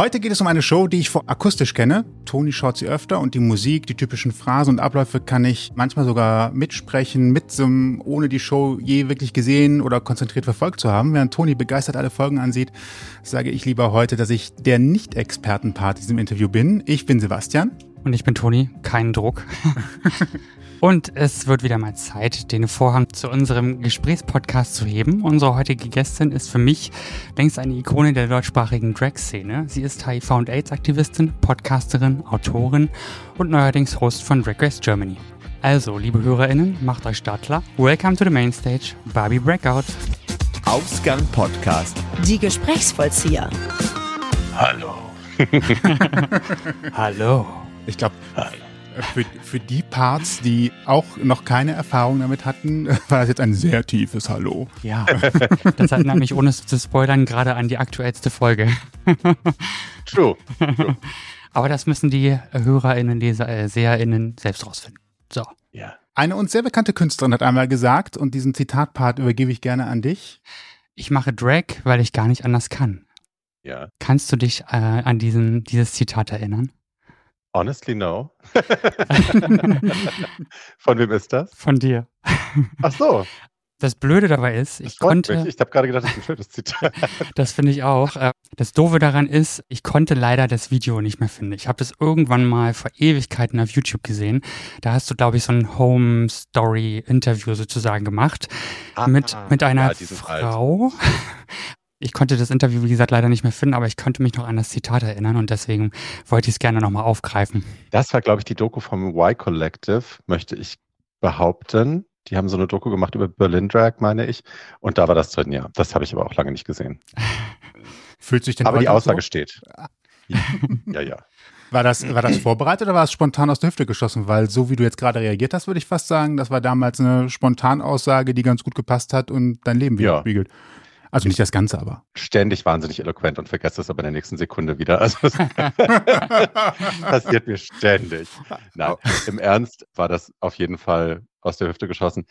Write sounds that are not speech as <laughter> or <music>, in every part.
Heute geht es um eine Show, die ich akustisch kenne. Toni schaut sie öfter und die Musik, die typischen Phrasen und Abläufe kann ich manchmal sogar mitsprechen, mitsummen, ohne die Show je wirklich gesehen oder konzentriert verfolgt zu haben. Während Toni begeistert alle Folgen ansieht, sage ich lieber heute, dass ich der Nicht-Expertenpart in diesem Interview bin. Ich bin Sebastian. Und ich bin Toni, kein Druck. <laughs> Und es wird wieder mal Zeit, den Vorhang zu unserem Gesprächspodcast zu heben. Unsere heutige Gästin ist für mich längst eine Ikone der deutschsprachigen Drag-Szene. Sie ist HIV- und AIDS-Aktivistin, Podcasterin, Autorin und neuerdings Host von Drag Race Germany. Also, liebe HörerInnen, macht euch startklar. Welcome to the Mainstage, Barbie Breakout. Ausgang Podcast. Die Gesprächsvollzieher. Hallo. <laughs> <laughs> Hallo. Ich glaube, für, für die Parts, die auch noch keine Erfahrung damit hatten, <laughs> war das jetzt ein sehr tiefes Hallo. Ja, <laughs> das erinnert mich, ohne zu spoilern, gerade an die aktuellste Folge. <laughs> True. True. Aber das müssen die HörerInnen, Leser, äh, SeherInnen selbst rausfinden. So. Ja. Eine uns sehr bekannte Künstlerin hat einmal gesagt, und diesen Zitatpart übergebe ich gerne an dich. Ich mache Drag, weil ich gar nicht anders kann. Ja. Kannst du dich äh, an diesen, dieses Zitat erinnern? Honestly, no. <laughs> Von wem ist das? Von dir. <laughs> Ach so. Das Blöde dabei ist, ich konnte, Mich. Ich habe gerade gedacht, das ist ein schönes Zitat. <laughs> das finde ich auch. Äh, Das Doofe daran ist, ich konnte leider das Video nicht mehr finden. Ich habe das irgendwann mal vor Ewigkeiten auf YouTube gesehen. Da hast du, glaube ich, so ein Home Story Interview sozusagen gemacht mit, mit einer ja. Frau. Ich konnte das Interview, wie gesagt, leider nicht mehr finden, aber ich konnte mich noch an das Zitat erinnern und deswegen wollte ich es gerne nochmal aufgreifen. Das war, glaube ich, die Doku vom Y Collective, möchte ich behaupten. Die haben so eine Doku gemacht über Berlin Drag, meine ich. Und da war das drin, ja. Das habe ich aber auch lange nicht gesehen. <laughs> Fühlt sich denn Aber die Aussage so? steht. <laughs> Ja, ja. War das, war das vorbereitet oder war es spontan aus der Hüfte geschossen? Weil so wie du jetzt gerade reagiert hast, würde ich fast sagen, das war damals eine Spontanaussage, die ganz gut gepasst hat und dein Leben Ja. Also nicht das Ganze, aber. Ständig wahnsinnig eloquent und vergesse es aber in der nächsten Sekunde wieder. Also das <laughs> passiert mir ständig. Nein, im Ernst war das auf jeden Fall aus der Hüfte geschossen.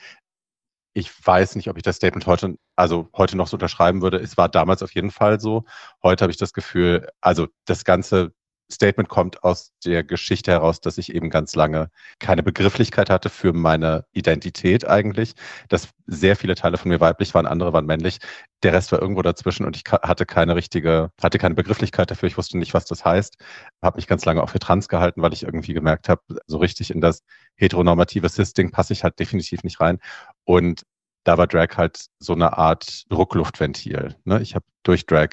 Ich weiß nicht, ob ich das Statement heute, also heute noch so unterschreiben würde. Es war damals auf jeden Fall so. Heute habe ich das Gefühl, also das ganze Statement kommt aus der Geschichte heraus, dass ich eben ganz lange keine Begrifflichkeit hatte für meine Identität eigentlich, dass sehr viele Teile von mir weiblich waren, andere waren männlich. Der Rest war irgendwo dazwischen und ich hatte keine richtige, hatte keine Begrifflichkeit dafür. Ich wusste nicht, was das heißt. Habe mich ganz lange auch für trans gehalten, weil ich irgendwie gemerkt habe, so richtig in das heteronormative Cis-Ding passe ich halt definitiv nicht rein. Und da war Drag halt so eine Art Druckluftventil. Ne? Ich habe durch Drag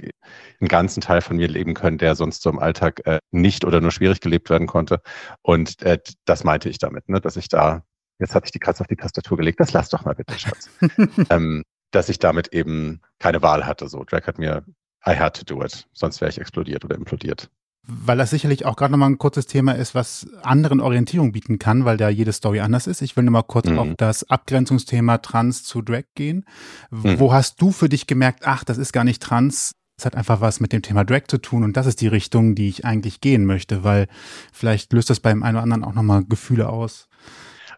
einen ganzen Teil von mir leben können, der sonst so im Alltag äh, nicht oder nur schwierig gelebt werden konnte. Und äh, das meinte ich damit, ne? dass ich da, jetzt hatte ich die Katze auf die Tastatur gelegt, das lass doch mal bitte, Schatz. <laughs> ähm, dass ich damit eben keine Wahl hatte. So, Drag hat mir, I had to do it, sonst wäre ich explodiert oder implodiert. Weil das sicherlich auch gerade nochmal ein kurzes Thema ist, was anderen Orientierung bieten kann, weil da jede Story anders ist. Ich will nochmal kurz Mhm. auf das Abgrenzungsthema Trans zu Drag gehen. Mhm. Wo hast du für dich gemerkt, ach, das ist gar nicht Trans, es hat einfach was mit dem Thema Drag zu tun und das ist die Richtung, die ich eigentlich gehen möchte, weil vielleicht löst das beim einen oder anderen auch nochmal Gefühle aus.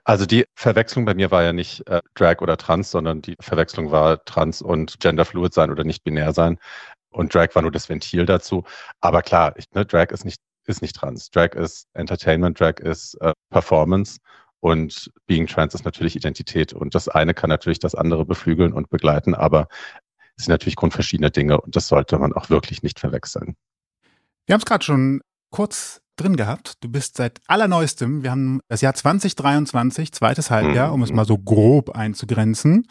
Also die Verwechslung bei mir war ja nicht äh, Drag oder Trans, sondern die Verwechslung war Trans und Genderfluid sein oder nicht binär sein. Und Drag war nur das Ventil dazu. Aber klar, ich, ne, Drag ist nicht, ist nicht Trans. Drag ist Entertainment, Drag ist äh, Performance und Being Trans ist natürlich Identität. Und das eine kann natürlich das andere beflügeln und begleiten, aber es sind natürlich grundverschiedene Dinge und das sollte man auch wirklich nicht verwechseln. Wir haben es gerade schon kurz drin gehabt. Du bist seit allerneuestem, wir haben das Jahr 2023, zweites Halbjahr, Mhm. um es mal so grob einzugrenzen,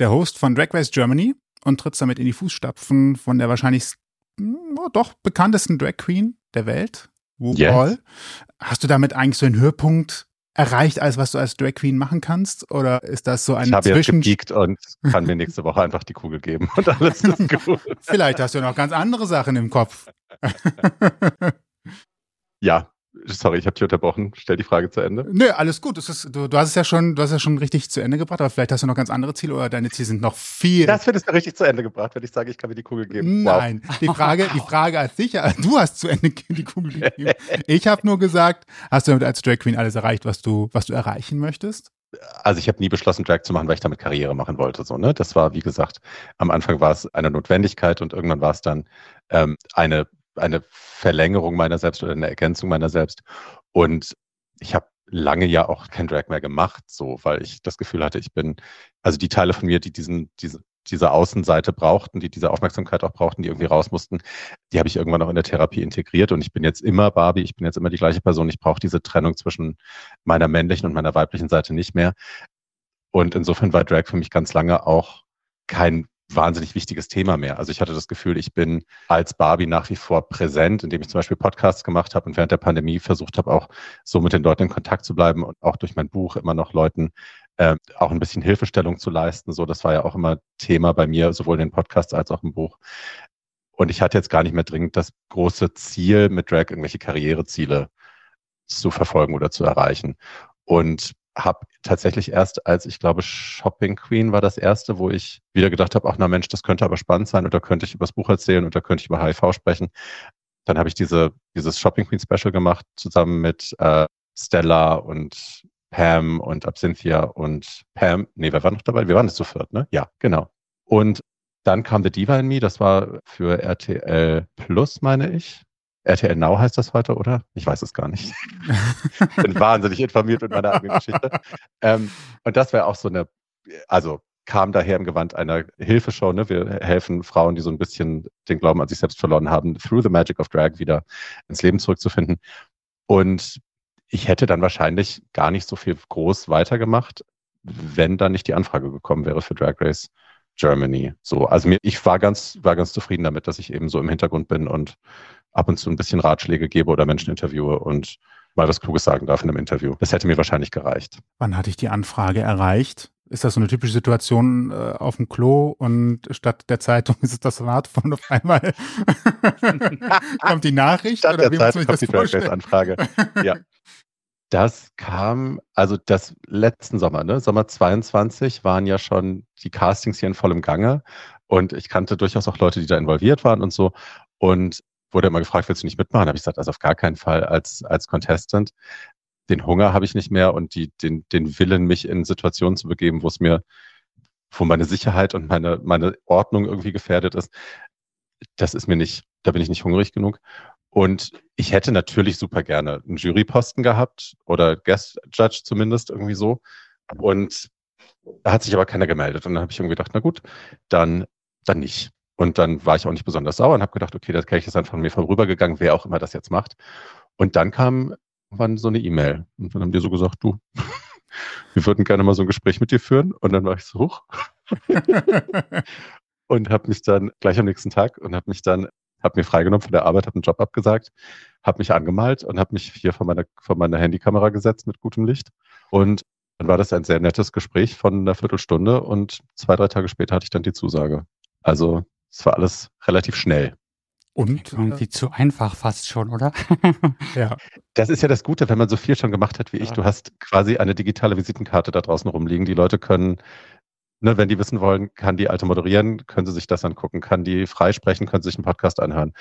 der Host von Drag Race Germany und trittst damit in die Fußstapfen von der wahrscheinlich oh, doch bekanntesten Drag Queen der Welt, RuPaul. Yes. Hast du damit eigentlich so einen Höhepunkt erreicht, als was du als Drag Queen machen kannst? Oder ist das so ein Ich habe jetzt Zwischen... gepiekt und kann mir nächste Woche einfach die Kugel geben und alles ist <laughs> gut. Vielleicht hast du noch ganz andere Sachen im Kopf. Ja, sorry, ich habe dich unterbrochen. Stell die Frage zu Ende. Nö, alles gut. Ist, du, du hast es ja schon, du hast es ja schon richtig zu Ende gebracht, aber vielleicht hast du noch ganz andere Ziele oder deine Ziele sind noch viel. Das wird es mir richtig zu Ende gebracht, wenn ich sage, ich kann mir die Kugel geben. Wow. Nein, die Frage, die Frage als sicher, du hast zu Ende die Kugel gegeben. <laughs> Ich habe nur gesagt, hast du damit als Drag Queen alles erreicht, was du, was du erreichen möchtest? Also ich habe nie beschlossen, Drag zu machen, weil ich damit Karriere machen wollte. So, ne? Das war, wie gesagt, am Anfang war es eine Notwendigkeit und irgendwann war es dann ähm, eine eine Verlängerung meiner selbst oder eine Ergänzung meiner selbst. Und ich habe lange ja auch kein Drag mehr gemacht, so, weil ich das Gefühl hatte, ich bin, also die Teile von mir, die diesen, diese, diese Außenseite brauchten, die diese Aufmerksamkeit auch brauchten, die irgendwie raus mussten, die habe ich irgendwann auch in der Therapie integriert und ich bin jetzt immer Barbie, ich bin jetzt immer die gleiche Person, ich brauche diese Trennung zwischen meiner männlichen und meiner weiblichen Seite nicht mehr. Und insofern war Drag für mich ganz lange auch kein wahnsinnig wichtiges Thema mehr. Also ich hatte das Gefühl, ich bin als Barbie nach wie vor präsent, indem ich zum Beispiel Podcasts gemacht habe und während der Pandemie versucht habe, auch so mit den Leuten in Kontakt zu bleiben und auch durch mein Buch immer noch Leuten äh, auch ein bisschen Hilfestellung zu leisten. So, das war ja auch immer Thema bei mir, sowohl in den Podcasts als auch im Buch. Und ich hatte jetzt gar nicht mehr dringend das große Ziel, mit Drag irgendwelche Karriereziele zu verfolgen oder zu erreichen. Und habe tatsächlich erst, als ich glaube, Shopping Queen war das erste, wo ich wieder gedacht habe, ach na Mensch, das könnte aber spannend sein da könnte ich über das Buch erzählen da könnte ich über HIV sprechen. Dann habe ich diese, dieses Shopping Queen Special gemacht, zusammen mit äh, Stella und Pam und Absinthia und Pam. Nee, wer war noch dabei? Wir waren es zu viert, ne? Ja, genau. Und dann kam The Diva in Me, das war für RTL Plus, meine ich. RTL Now heißt das heute, oder? Ich weiß es gar nicht. Bin <laughs> wahnsinnig informiert mit meiner eigenen Geschichte. Ähm, und das wäre auch so eine, also kam daher im Gewand einer Hilfeshow. Ne? Wir helfen Frauen, die so ein bisschen den Glauben an sich selbst verloren haben, through the magic of drag wieder ins Leben zurückzufinden. Und ich hätte dann wahrscheinlich gar nicht so viel groß weitergemacht, wenn dann nicht die Anfrage gekommen wäre für Drag Race Germany. So, also mir, ich war ganz, war ganz zufrieden damit, dass ich eben so im Hintergrund bin und ab und zu ein bisschen Ratschläge gebe oder Menschen interviewe und mal was Kluges sagen darf in einem Interview. Das hätte mir wahrscheinlich gereicht. Wann hatte ich die Anfrage erreicht? Ist das so eine typische Situation äh, auf dem Klo und statt der Zeitung <laughs> ist es das Smartphone auf einmal <laughs> kommt die Nachricht? Statt oder der Zeitung kommt die Drag-Anfrage. ja. <laughs> Das kam, also das letzten Sommer, ne? Sommer 22 waren ja schon die Castings hier in vollem Gange und ich kannte durchaus auch Leute, die da involviert waren und so. Und wurde immer gefragt, willst du nicht mitmachen? Habe ich gesagt, also auf gar keinen Fall als, als Contestant. Den Hunger habe ich nicht mehr und die, den, den Willen, mich in Situationen zu begeben, wo es mir, wo meine Sicherheit und meine, meine Ordnung irgendwie gefährdet ist. Das ist mir nicht, da bin ich nicht hungrig genug. Und ich hätte natürlich super gerne einen Juryposten gehabt oder Guest Judge zumindest irgendwie so. Und da hat sich aber keiner gemeldet. Und dann habe ich irgendwie gedacht, na gut, dann, dann nicht. Und dann war ich auch nicht besonders sauer und habe gedacht, okay, das Kelch ist dann von mir vorübergegangen, wer auch immer das jetzt macht. Und dann kam wann so eine E-Mail. Und dann haben die so gesagt, du, <laughs> wir würden gerne mal so ein Gespräch mit dir führen. Und dann war ich so hoch. <laughs> und habe mich dann gleich am nächsten Tag und habe mich dann, habe mir freigenommen von der Arbeit, habe einen Job abgesagt, habe mich angemalt und habe mich hier vor meiner, vor meiner Handykamera gesetzt mit gutem Licht. Und dann war das ein sehr nettes Gespräch von einer Viertelstunde und zwei, drei Tage später hatte ich dann die Zusage. Also es war alles relativ schnell. Und irgendwie zu einfach fast schon, oder? <laughs> ja. Das ist ja das Gute, wenn man so viel schon gemacht hat wie ich. Du hast quasi eine digitale Visitenkarte da draußen rumliegen. Die Leute können, ne, wenn die wissen wollen, kann die alte moderieren, können sie sich das angucken, kann die freisprechen, können sie sich einen Podcast anhören.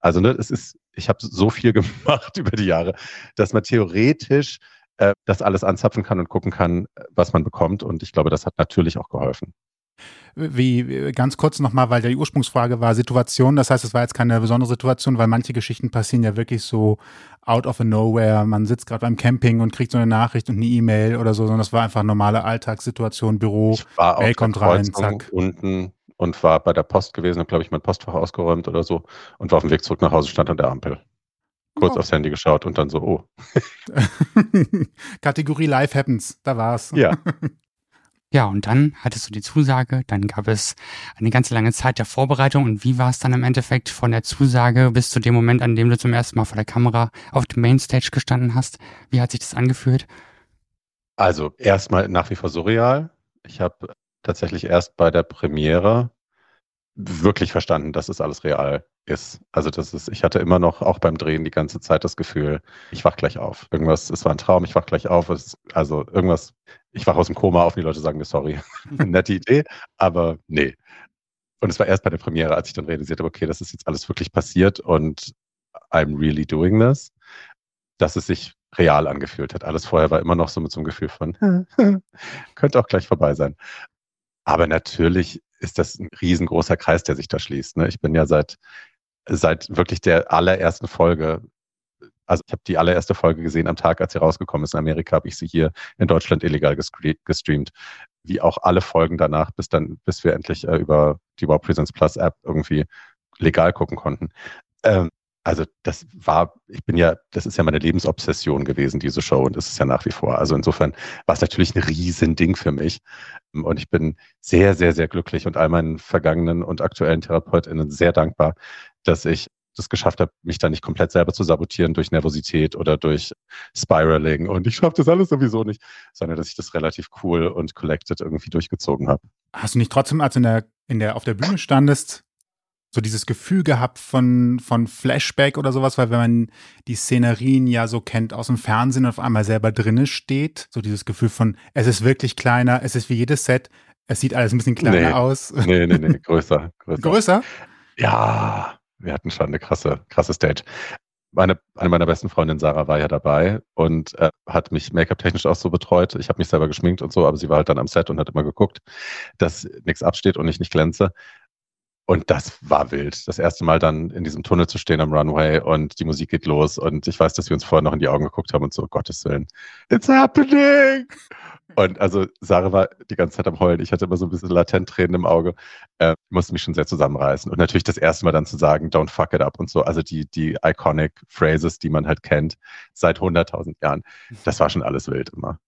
Also ne, es ist, ich habe so viel <laughs> gemacht über die Jahre, dass man theoretisch äh, das alles anzapfen kann und gucken kann, was man bekommt. Und ich glaube, das hat natürlich auch geholfen wie ganz kurz nochmal, weil die Ursprungsfrage war Situation. Das heißt, es war jetzt keine besondere Situation, weil manche Geschichten passieren ja wirklich so out of a nowhere. Man sitzt gerade beim Camping und kriegt so eine Nachricht und eine E-Mail oder so, sondern das war einfach normale Alltagssituation, Büro, ich war Mail kommt rein, zack. Unten und war bei der Post gewesen, habe glaube ich mein Postfach ausgeräumt oder so und war auf dem Weg zurück nach Hause, stand an der Ampel. Kurz oh. aufs Handy geschaut und dann so, oh. <laughs> Kategorie Life Happens, da war's. Ja. <laughs> Ja, und dann hattest du die Zusage, dann gab es eine ganze lange Zeit der Vorbereitung und wie war es dann im Endeffekt von der Zusage bis zu dem Moment, an dem du zum ersten Mal vor der Kamera auf dem Mainstage gestanden hast? Wie hat sich das angefühlt? Also erstmal nach wie vor surreal. Ich habe tatsächlich erst bei der Premiere wirklich verstanden, dass es alles real ist. Also das ist, ich hatte immer noch auch beim Drehen die ganze Zeit das Gefühl, ich wach gleich auf. Irgendwas, es war ein Traum, ich wach gleich auf. Es, also irgendwas, ich wach aus dem Koma auf und die Leute sagen mir sorry. <laughs> Nette Idee, aber nee. Und es war erst bei der Premiere, als ich dann realisiert habe, okay, das ist jetzt alles wirklich passiert und I'm really doing this, dass es sich real angefühlt hat. Alles vorher war immer noch so mit so einem Gefühl von, <laughs> könnte auch gleich vorbei sein. Aber natürlich ist das ein riesengroßer Kreis, der sich da schließt. Ne? Ich bin ja seit seit wirklich der allerersten Folge also ich habe die allererste Folge gesehen am Tag, als sie rausgekommen ist in Amerika, habe ich sie hier in Deutschland illegal gestreamt. Wie auch alle Folgen danach, bis dann, bis wir endlich äh, über die Wow Presence Plus App irgendwie legal gucken konnten. Ähm, also das war, ich bin ja, das ist ja meine Lebensobsession gewesen, diese Show, und ist ja nach wie vor. Also insofern war es natürlich ein Riesending für mich. Und ich bin sehr, sehr, sehr glücklich und all meinen vergangenen und aktuellen TherapeutInnen sehr dankbar, dass ich das geschafft habe, mich da nicht komplett selber zu sabotieren durch Nervosität oder durch Spiraling und ich schaffe das alles sowieso nicht, sondern dass ich das relativ cool und collected irgendwie durchgezogen habe. Hast du nicht trotzdem, als du in der, in der, auf der Bühne standest, so dieses Gefühl gehabt von, von Flashback oder sowas, weil wenn man die Szenerien ja so kennt aus dem Fernsehen und auf einmal selber drinne steht, so dieses Gefühl von, es ist wirklich kleiner, es ist wie jedes Set, es sieht alles ein bisschen kleiner nee, aus. Nee, nee, nee, <laughs> größer. Größer? größer? Ja, wir hatten schon eine krasse, krasse Stage. Meine, eine meiner besten Freundinnen, Sarah, war ja dabei und äh, hat mich make-up-technisch auch so betreut. Ich habe mich selber geschminkt und so, aber sie war halt dann am Set und hat immer geguckt, dass nichts absteht und ich nicht glänze. Und das war wild. Das erste Mal dann in diesem Tunnel zu stehen am Runway und die Musik geht los und ich weiß, dass wir uns vorher noch in die Augen geguckt haben und so, Gottes Willen, it's happening! Und also Sarah war die ganze Zeit am Heulen. Ich hatte immer so ein bisschen latent Tränen im Auge. Äh, musste mich schon sehr zusammenreißen. Und natürlich das erste Mal dann zu sagen, don't fuck it up und so. Also die, die iconic Phrases, die man halt kennt seit 100.000 Jahren. Das war schon alles wild immer.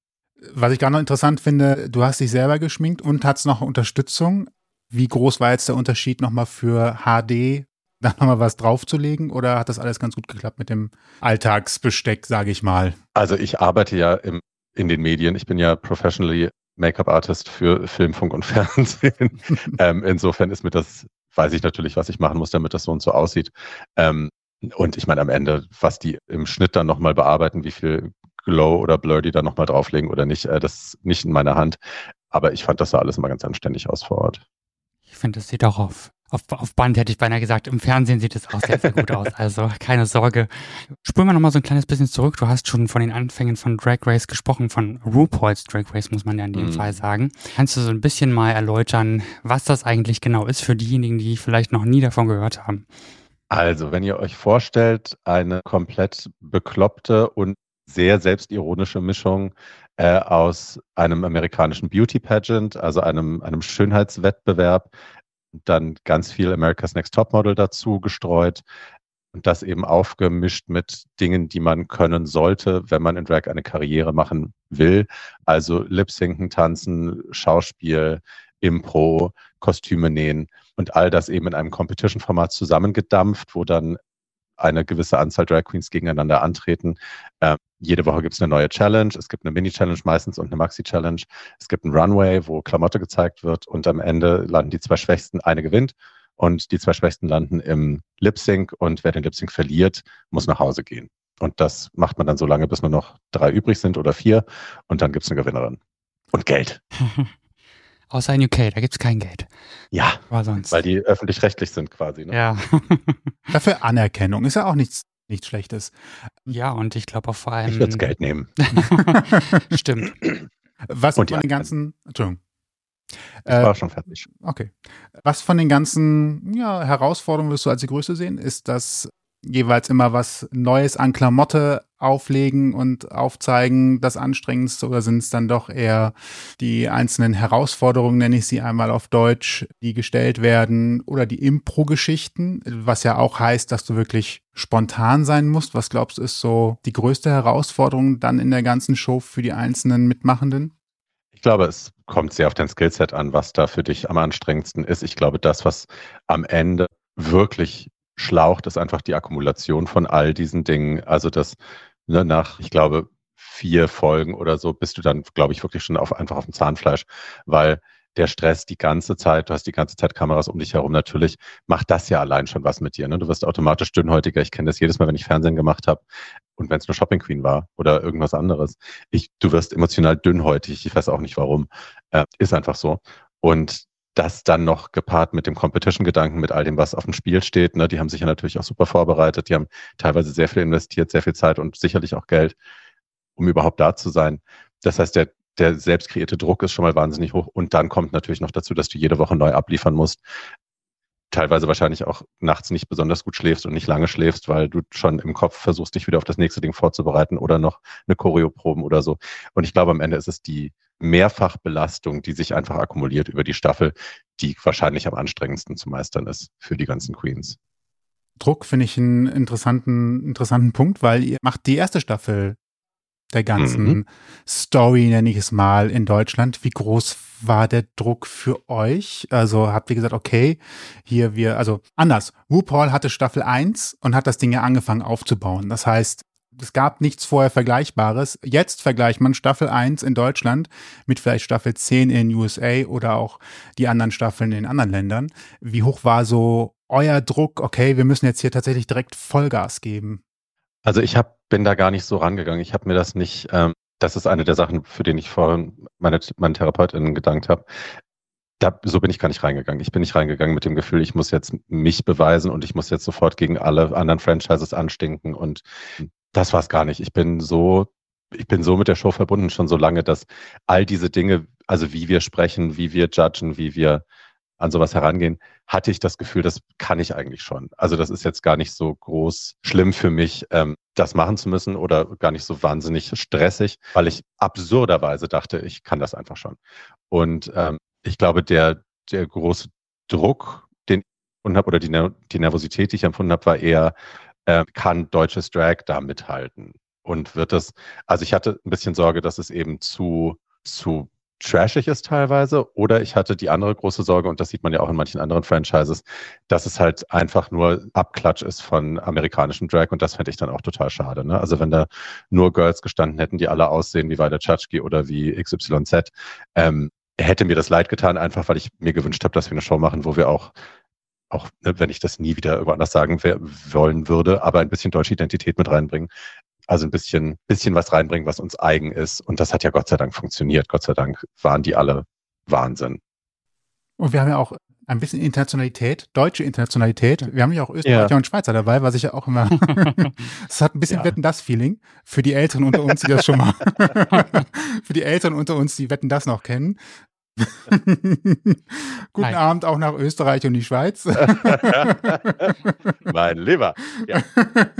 Was ich gerade noch interessant finde, du hast dich selber geschminkt und hast noch Unterstützung. Wie groß war jetzt der Unterschied nochmal für HD, da nochmal was draufzulegen? Oder hat das alles ganz gut geklappt mit dem Alltagsbesteck, sage ich mal? Also ich arbeite ja im in den Medien. Ich bin ja professionally Make-up-Artist für Film, Funk und <laughs> Fernsehen. <laughs> ähm, insofern ist mir das, weiß ich natürlich, was ich machen muss, damit das so und so aussieht. Ähm, und ich meine, am Ende, was die im Schnitt dann nochmal bearbeiten, wie viel Glow oder Blur die da nochmal drauflegen oder nicht, äh, das ist nicht in meiner Hand. Aber ich fand das sah alles immer ganz anständig aus vor Ort. Ich finde, das sieht auch auf auf, auf Band hätte ich beinahe gesagt. Im Fernsehen sieht es auch sehr, sehr gut aus. Also keine Sorge. Spulen wir nochmal so ein kleines bisschen zurück. Du hast schon von den Anfängen von Drag Race gesprochen, von RuPaul's Drag Race, muss man ja in dem mhm. Fall sagen. Kannst du so ein bisschen mal erläutern, was das eigentlich genau ist für diejenigen, die vielleicht noch nie davon gehört haben? Also, wenn ihr euch vorstellt, eine komplett bekloppte und sehr selbstironische Mischung äh, aus einem amerikanischen Beauty Pageant, also einem, einem Schönheitswettbewerb, dann ganz viel America's Next Topmodel dazu gestreut und das eben aufgemischt mit Dingen, die man können sollte, wenn man in Drag eine Karriere machen will. Also Lip-Sinken, Tanzen, Schauspiel, Impro, Kostüme nähen und all das eben in einem Competition-Format zusammengedampft, wo dann eine gewisse Anzahl Drag Queens gegeneinander antreten. Äh, jede Woche gibt es eine neue Challenge. Es gibt eine Mini-Challenge meistens und eine Maxi-Challenge. Es gibt einen Runway, wo Klamotte gezeigt wird und am Ende landen die zwei Schwächsten, eine gewinnt und die zwei Schwächsten landen im Lip-Sync und wer den Lip-Sync verliert, muss nach Hause gehen. Und das macht man dann so lange, bis nur noch drei übrig sind oder vier und dann gibt es eine Gewinnerin. Und Geld. <laughs> Außer in UK, da gibt es kein Geld. Ja, weil die öffentlich-rechtlich sind quasi. Ne? Ja. <laughs> Dafür Anerkennung ist ja auch nichts, nichts Schlechtes. Ja, und ich glaube auch vor allem. Ich würde Geld nehmen. <laughs> Stimmt. Was und von den ganzen. Entschuldigung. Ich war äh, schon fertig. Okay. Was von den ganzen ja, Herausforderungen wirst du als die größte sehen? Ist das jeweils immer was Neues an Klamotte auflegen und aufzeigen das Anstrengendste oder sind es dann doch eher die einzelnen Herausforderungen, nenne ich sie einmal auf Deutsch, die gestellt werden oder die Impro-Geschichten, was ja auch heißt, dass du wirklich spontan sein musst. Was glaubst du ist so die größte Herausforderung dann in der ganzen Show für die einzelnen Mitmachenden? Ich glaube, es kommt sehr auf dein Skillset an, was da für dich am anstrengendsten ist. Ich glaube, das, was am Ende wirklich schlaucht, ist einfach die Akkumulation von all diesen Dingen. Also das ne, nach, ich glaube, vier Folgen oder so bist du dann, glaube ich, wirklich schon auf, einfach auf dem Zahnfleisch, weil der Stress die ganze Zeit, du hast die ganze Zeit Kameras um dich herum, natürlich macht das ja allein schon was mit dir. Ne? Du wirst automatisch dünnhäutiger. Ich kenne das jedes Mal, wenn ich Fernsehen gemacht habe und wenn es nur Shopping Queen war oder irgendwas anderes. Ich, du wirst emotional dünnhäutig. Ich weiß auch nicht warum. Äh, ist einfach so. Und das dann noch gepaart mit dem Competition-Gedanken, mit all dem, was auf dem Spiel steht. Ne? Die haben sich ja natürlich auch super vorbereitet. Die haben teilweise sehr viel investiert, sehr viel Zeit und sicherlich auch Geld, um überhaupt da zu sein. Das heißt, der, der selbst kreierte Druck ist schon mal wahnsinnig hoch. Und dann kommt natürlich noch dazu, dass du jede Woche neu abliefern musst. teilweise wahrscheinlich auch nachts nicht besonders gut schläfst und nicht lange schläfst, weil du schon im Kopf versuchst, dich wieder auf das nächste Ding vorzubereiten oder noch eine Choreoproben oder so. Und ich glaube, am Ende ist es die Mehrfachbelastung, die sich einfach akkumuliert über die Staffel, die wahrscheinlich am anstrengendsten zu meistern ist für die ganzen Queens. Druck finde ich einen interessanten, interessanten Punkt, weil ihr macht die erste Staffel der ganzen mhm. Story, nenne ich es mal, in Deutschland. Wie groß war der Druck für euch? Also habt ihr gesagt, okay, hier wir, also anders. RuPaul hatte Staffel 1 und hat das Ding ja angefangen aufzubauen. Das heißt, es gab nichts vorher Vergleichbares. Jetzt vergleicht man Staffel 1 in Deutschland mit vielleicht Staffel 10 in USA oder auch die anderen Staffeln in anderen Ländern. Wie hoch war so euer Druck? Okay, wir müssen jetzt hier tatsächlich direkt Vollgas geben. Also ich hab, bin da gar nicht so rangegangen. Ich habe mir das nicht, ähm, das ist eine der Sachen, für den ich vorhin meine, meinen TherapeutInnen gedankt habe. Da, so bin ich gar nicht reingegangen. Ich bin nicht reingegangen mit dem Gefühl, ich muss jetzt mich beweisen und ich muss jetzt sofort gegen alle anderen Franchises anstinken und das war es gar nicht. Ich bin so, ich bin so mit der Show verbunden schon so lange, dass all diese Dinge, also wie wir sprechen, wie wir judgen, wie wir an sowas herangehen, hatte ich das Gefühl, das kann ich eigentlich schon. Also das ist jetzt gar nicht so groß schlimm für mich, ähm, das machen zu müssen oder gar nicht so wahnsinnig stressig, weil ich absurderweise dachte, ich kann das einfach schon. Und ähm, ich glaube, der, der große Druck, den ich empfunden habe, oder die, die Nervosität, die ich empfunden habe, war eher, äh, kann deutsches Drag da mithalten? Und wird das, also ich hatte ein bisschen Sorge, dass es eben zu, zu trashig ist teilweise. Oder ich hatte die andere große Sorge, und das sieht man ja auch in manchen anderen Franchises, dass es halt einfach nur Abklatsch ist von amerikanischem Drag. Und das fände ich dann auch total schade. Ne? Also wenn da nur Girls gestanden hätten, die alle aussehen wie Weida Chachki oder wie XYZ, ähm, hätte mir das leid getan, einfach weil ich mir gewünscht habe, dass wir eine Show machen, wo wir auch auch ne, wenn ich das nie wieder irgendwo anders sagen wollen würde, aber ein bisschen deutsche Identität mit reinbringen. Also ein bisschen, bisschen was reinbringen, was uns eigen ist. Und das hat ja Gott sei Dank funktioniert. Gott sei Dank waren die alle Wahnsinn. Und wir haben ja auch ein bisschen Internationalität, deutsche Internationalität. Wir haben ja auch Österreicher ja. und Schweizer dabei, was ich ja auch immer. <laughs> Es hat ein bisschen ja. Wetten das Feeling für die Älteren unter uns, die das schon mal. <laughs> <laughs> für die Älteren unter uns, die Wetten das noch kennen. <laughs> Guten Nein. Abend auch nach Österreich und die Schweiz. <laughs> mein Lieber. Ja.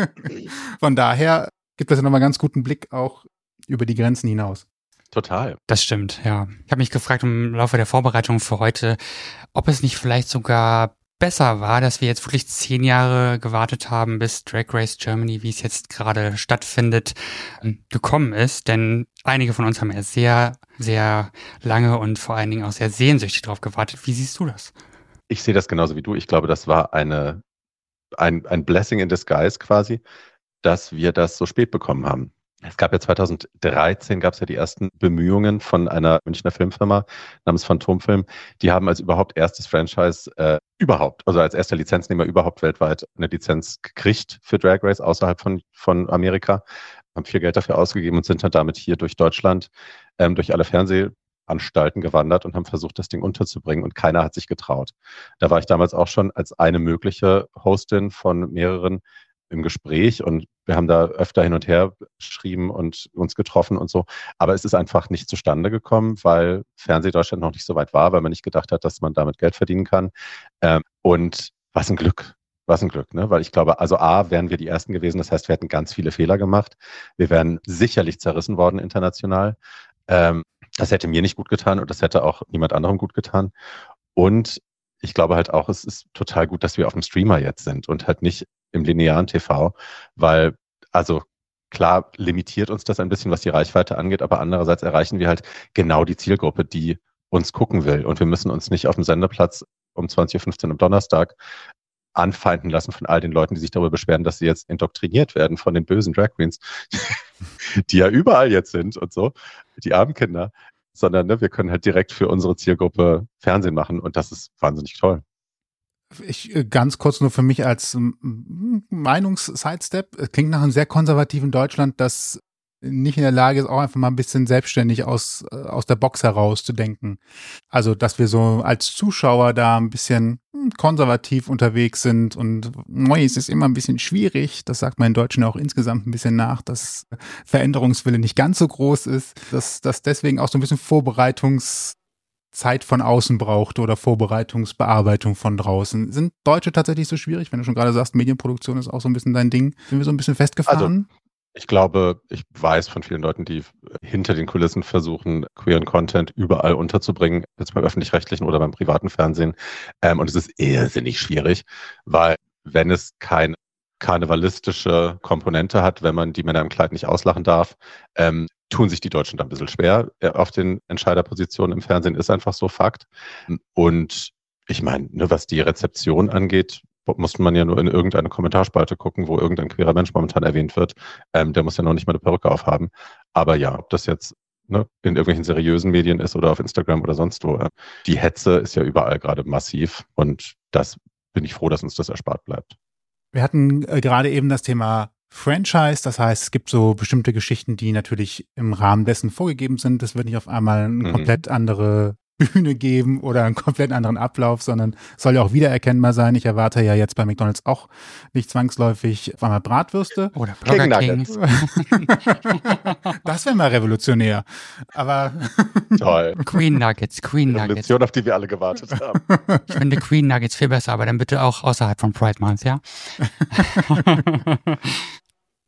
<laughs> Von daher gibt es ja nochmal ganz guten Blick auch über die Grenzen hinaus. Total. Das stimmt, ja. Ich habe mich gefragt im Laufe der Vorbereitung für heute, ob es nicht vielleicht sogar besser war, dass wir jetzt wirklich zehn Jahre gewartet haben, bis Drag Race Germany, wie es jetzt gerade stattfindet, ähm, gekommen ist. Denn einige von uns haben ja sehr, sehr lange und vor allen Dingen auch sehr sehnsüchtig darauf gewartet. Wie siehst du das? Ich sehe das genauso wie du. Ich glaube, das war eine, ein, ein Blessing in disguise quasi, dass wir das so spät bekommen haben. Es gab ja 2013 gab es ja die ersten Bemühungen von einer Münchner Filmfirma namens Phantomfilm. Die haben als überhaupt erstes Franchise äh, überhaupt, also als erster Lizenznehmer überhaupt weltweit eine Lizenz gekriegt für Drag Race außerhalb von, von Amerika, haben viel Geld dafür ausgegeben und sind dann damit hier durch Deutschland, ähm, durch alle Fernsehanstalten gewandert und haben versucht, das Ding unterzubringen und keiner hat sich getraut. Da war ich damals auch schon als eine mögliche Hostin von mehreren im Gespräch und wir haben da öfter hin und her geschrieben und uns getroffen und so. Aber es ist einfach nicht zustande gekommen, weil Fernsehdeutschland noch nicht so weit war, weil man nicht gedacht hat, dass man damit Geld verdienen kann. Ähm, und was ein Glück. Was ein Glück, ne? Weil ich glaube, also A, wären wir die Ersten gewesen. Das heißt, wir hätten ganz viele Fehler gemacht. Wir wären sicherlich zerrissen worden international. Ähm, das hätte mir nicht gut getan und das hätte auch niemand anderem gut getan. Und ich glaube halt auch, es ist total gut, dass wir auf dem Streamer jetzt sind und halt nicht im linearen TV, weil, also klar limitiert uns das ein bisschen, was die Reichweite angeht, aber andererseits erreichen wir halt genau die Zielgruppe, die uns gucken will. Und wir müssen uns nicht auf dem Sendeplatz um 20.15 Uhr am Donnerstag anfeinden lassen von all den Leuten, die sich darüber beschweren, dass sie jetzt indoktriniert werden von den bösen Drag Queens, <laughs> die ja überall jetzt sind und so, die armen Kinder, sondern ne, wir können halt direkt für unsere Zielgruppe Fernsehen machen und das ist wahnsinnig toll. Ich äh, ganz kurz nur für mich als Meinungs-Sidestep. Klingt nach einem sehr konservativen Deutschland, das nicht in der Lage ist, auch einfach mal ein bisschen selbstständig aus, äh, aus der Box heraus zu denken. Also, dass wir so als Zuschauer da ein bisschen hm, konservativ unterwegs sind und Neues ist immer ein bisschen schwierig. Das sagt man in Deutschen auch insgesamt ein bisschen nach, dass Veränderungswille nicht ganz so groß ist, dass, dass deswegen auch so ein bisschen Vorbereitungs Zeit von außen braucht oder Vorbereitungsbearbeitung von draußen. Sind Deutsche tatsächlich so schwierig, wenn du schon gerade sagst, Medienproduktion ist auch so ein bisschen dein Ding? Sind wir so ein bisschen festgefahren? Also, ich glaube, ich weiß von vielen Leuten, die hinter den Kulissen versuchen, queeren Content überall unterzubringen, jetzt beim öffentlich-rechtlichen oder beim privaten Fernsehen. Ähm, und es ist irrsinnig schwierig, weil wenn es kein karnevalistische Komponente hat, wenn man die Männer im Kleid nicht auslachen darf, ähm, tun sich die Deutschen da ein bisschen schwer äh, auf den Entscheiderpositionen im Fernsehen, ist einfach so Fakt. Und ich meine, ne, was die Rezeption angeht, muss man ja nur in irgendeine Kommentarspalte gucken, wo irgendein queerer Mensch momentan erwähnt wird. Ähm, der muss ja noch nicht mal eine Perücke aufhaben. Aber ja, ob das jetzt ne, in irgendwelchen seriösen Medien ist oder auf Instagram oder sonst wo, äh, die Hetze ist ja überall gerade massiv. Und das bin ich froh, dass uns das erspart bleibt. Wir hatten äh, gerade eben das Thema Franchise, das heißt, es gibt so bestimmte Geschichten, die natürlich im Rahmen dessen vorgegeben sind. Das wird nicht auf einmal eine mhm. komplett andere Bühne geben oder einen komplett anderen Ablauf, sondern soll ja auch wiedererkennbar sein. Ich erwarte ja jetzt bei McDonalds auch nicht zwangsläufig auf einmal Bratwürste. Oder Burger King. <laughs> das wäre mal revolutionär. Aber <laughs> toll. Queen Nuggets, Queen Nuggets. Revolution, auf die wir alle gewartet haben. Ich finde Queen Nuggets viel besser, aber dann bitte auch außerhalb von Pride Month, ja? <laughs>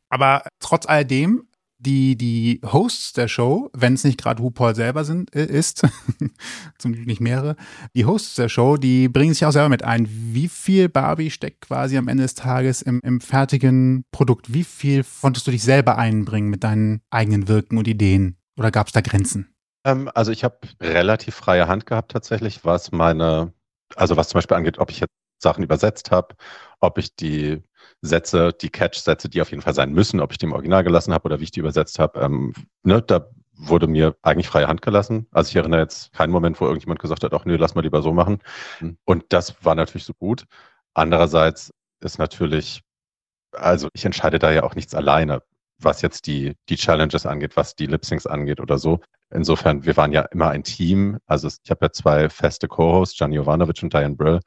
aber trotz alledem die, die Hosts der Show, wenn es nicht gerade RuPaul selber sind, äh, ist, <laughs> zum Glück nicht mehrere, die Hosts der Show, die bringen sich auch selber mit ein. Wie viel Barbie steckt quasi am Ende des Tages im, im fertigen Produkt? Wie viel konntest du dich selber einbringen mit deinen eigenen Wirken und Ideen? Oder gab es da Grenzen? Ähm, also ich habe relativ freie Hand gehabt tatsächlich, was meine, also was zum Beispiel angeht, ob ich jetzt Sachen übersetzt habe, ob ich die Sätze, die Catch-Sätze, die auf jeden Fall sein müssen, ob ich die im Original gelassen habe oder wie ich die übersetzt habe, ähm, ne, da wurde mir eigentlich freie Hand gelassen. Also ich erinnere jetzt keinen Moment, wo irgendjemand gesagt hat, ach nö, lass mal lieber so machen. Mhm. Und das war natürlich so gut. Andererseits ist natürlich, also ich entscheide da ja auch nichts alleine, was jetzt die, die Challenges angeht, was die Lip-Syncs angeht oder so. Insofern, wir waren ja immer ein Team. Also ich habe ja zwei feste Co-Hosts, Gianni Jovanovic und Diane Brill,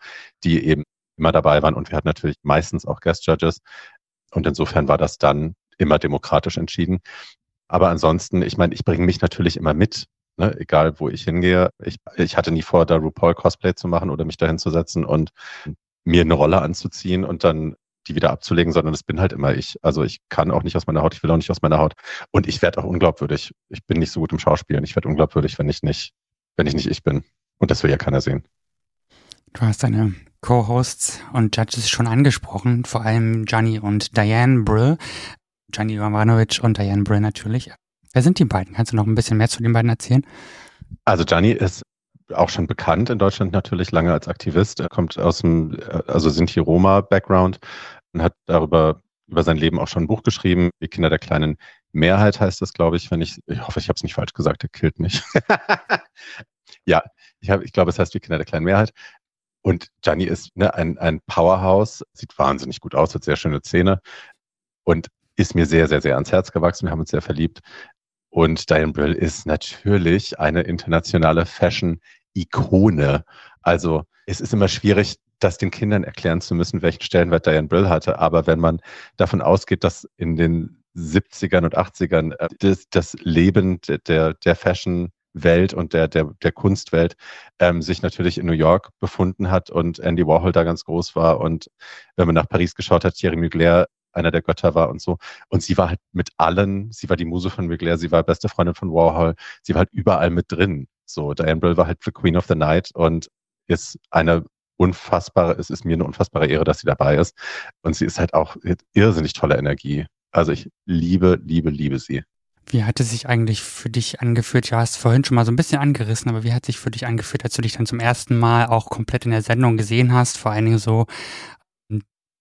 die eben immer dabei waren und wir hatten natürlich meistens auch Guest Judges. Und insofern war das dann immer demokratisch entschieden. Aber ansonsten, ich meine, ich bringe mich natürlich immer mit, ne? egal wo ich hingehe. Ich, ich hatte nie vor, da RuPaul Cosplay zu machen oder mich dahin zu setzen und mir eine Rolle anzuziehen und dann die wieder abzulegen, sondern es bin halt immer ich. Also ich kann auch nicht aus meiner Haut, ich will auch nicht aus meiner Haut. Und ich werde auch unglaubwürdig. Ich bin nicht so gut im Schauspielen. Ich werde unglaubwürdig, wenn ich nicht, wenn ich nicht ich bin. Und das will ja keiner sehen. Du hast deine Co-Hosts und Judges schon angesprochen, vor allem Gianni und Diane Brill. Gianni Jovanovic und Diane Brill natürlich. Wer sind die beiden? Kannst du noch ein bisschen mehr zu den beiden erzählen? Also Gianni ist auch schon bekannt in Deutschland natürlich lange als Aktivist. Er kommt aus dem, also Sinti-Roma-Background und hat darüber über sein Leben auch schon ein Buch geschrieben. Die Kinder der kleinen Mehrheit heißt das, glaube ich, wenn ich, ich hoffe, ich habe es nicht falsch gesagt, er killt nicht. <laughs> ja, ich, ich glaube, es heißt die Kinder der kleinen Mehrheit. Und Gianni ist ne, ein, ein Powerhouse, sieht wahnsinnig gut aus, hat sehr schöne Zähne und ist mir sehr, sehr, sehr ans Herz gewachsen. Wir haben uns sehr verliebt. Und Diane Brill ist natürlich eine internationale Fashion-Ikone. Also es ist immer schwierig, das den Kindern erklären zu müssen, welchen Stellenwert Diane Brill hatte. Aber wenn man davon ausgeht, dass in den 70ern und 80ern äh, das, das Leben der, der Fashion Welt und der, der, der Kunstwelt ähm, sich natürlich in New York befunden hat und Andy Warhol da ganz groß war. Und wenn man nach Paris geschaut hat, Thierry Mugler einer der Götter war und so. Und sie war halt mit allen, sie war die Muse von Mugler, sie war beste Freundin von Warhol, sie war halt überall mit drin. So, Diane Brill war halt the Queen of the Night und ist eine unfassbare, es ist mir eine unfassbare Ehre, dass sie dabei ist. Und sie ist halt auch irrsinnig tolle Energie. Also ich liebe, liebe, liebe sie. Wie hat es sich eigentlich für dich angefühlt? Du hast vorhin schon mal so ein bisschen angerissen, aber wie hat es sich für dich angefühlt, als du dich dann zum ersten Mal auch komplett in der Sendung gesehen hast? Vor allen Dingen so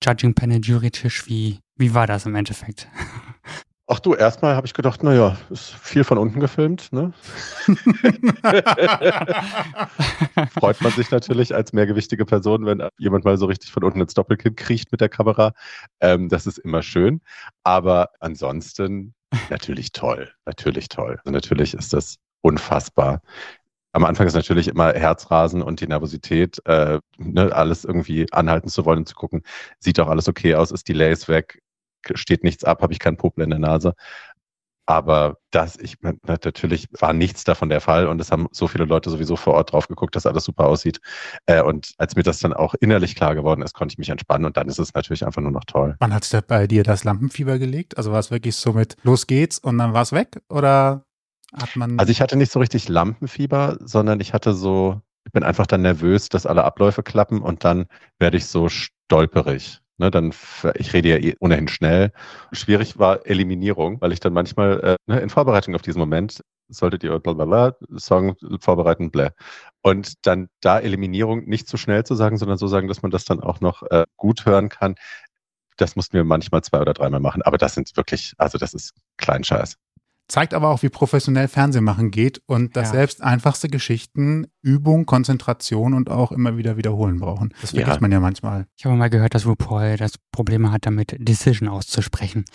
Judging Panel Jury-Tisch. Wie, wie war das im Endeffekt? <laughs> Ach du, erstmal habe ich gedacht, naja, ist viel von unten gefilmt, ne? <laughs> Freut man sich natürlich als mehrgewichtige Person, wenn jemand mal so richtig von unten ins Doppelkind kriecht mit der Kamera. Ähm, das ist immer schön. Aber ansonsten Natürlich toll, natürlich toll. Also natürlich ist das unfassbar. Am Anfang ist natürlich immer Herzrasen und die Nervosität, äh, ne, alles irgendwie anhalten zu wollen und zu gucken, sieht doch alles okay aus, ist die Lace weg, steht nichts ab, habe ich keinen Popel in der Nase. Aber das, ich natürlich war nichts davon der Fall und es haben so viele Leute sowieso vor Ort drauf geguckt, dass alles super aussieht. Äh, und als mir das dann auch innerlich klar geworden ist, konnte ich mich entspannen und dann ist es natürlich einfach nur noch toll. Wann hat es bei dir das Lampenfieber gelegt? Also war es wirklich so mit los geht's und dann war es weg? Oder hat man. Also ich hatte nicht so richtig Lampenfieber, sondern ich hatte so, ich bin einfach dann nervös, dass alle Abläufe klappen und dann werde ich so stolperig. Ne, dann, ich rede ja eh ohnehin schnell. Schwierig war Eliminierung, weil ich dann manchmal äh, ne, in Vorbereitung auf diesen Moment solltet ihr blablabla, Song vorbereiten, bläh. Und dann da Eliminierung nicht zu schnell zu sagen, sondern so sagen, dass man das dann auch noch äh, gut hören kann. Das mussten wir manchmal zwei oder dreimal machen. Aber das sind wirklich, also das ist Kleinscheiß. Zeigt aber auch, wie professionell Fernsehmachen geht und dass ja. selbst einfachste Geschichten Übung, Konzentration und auch immer wieder wiederholen brauchen. Das vergisst ja. man ja manchmal. Ich habe mal gehört, dass RuPaul das Probleme hat, damit Decision auszusprechen.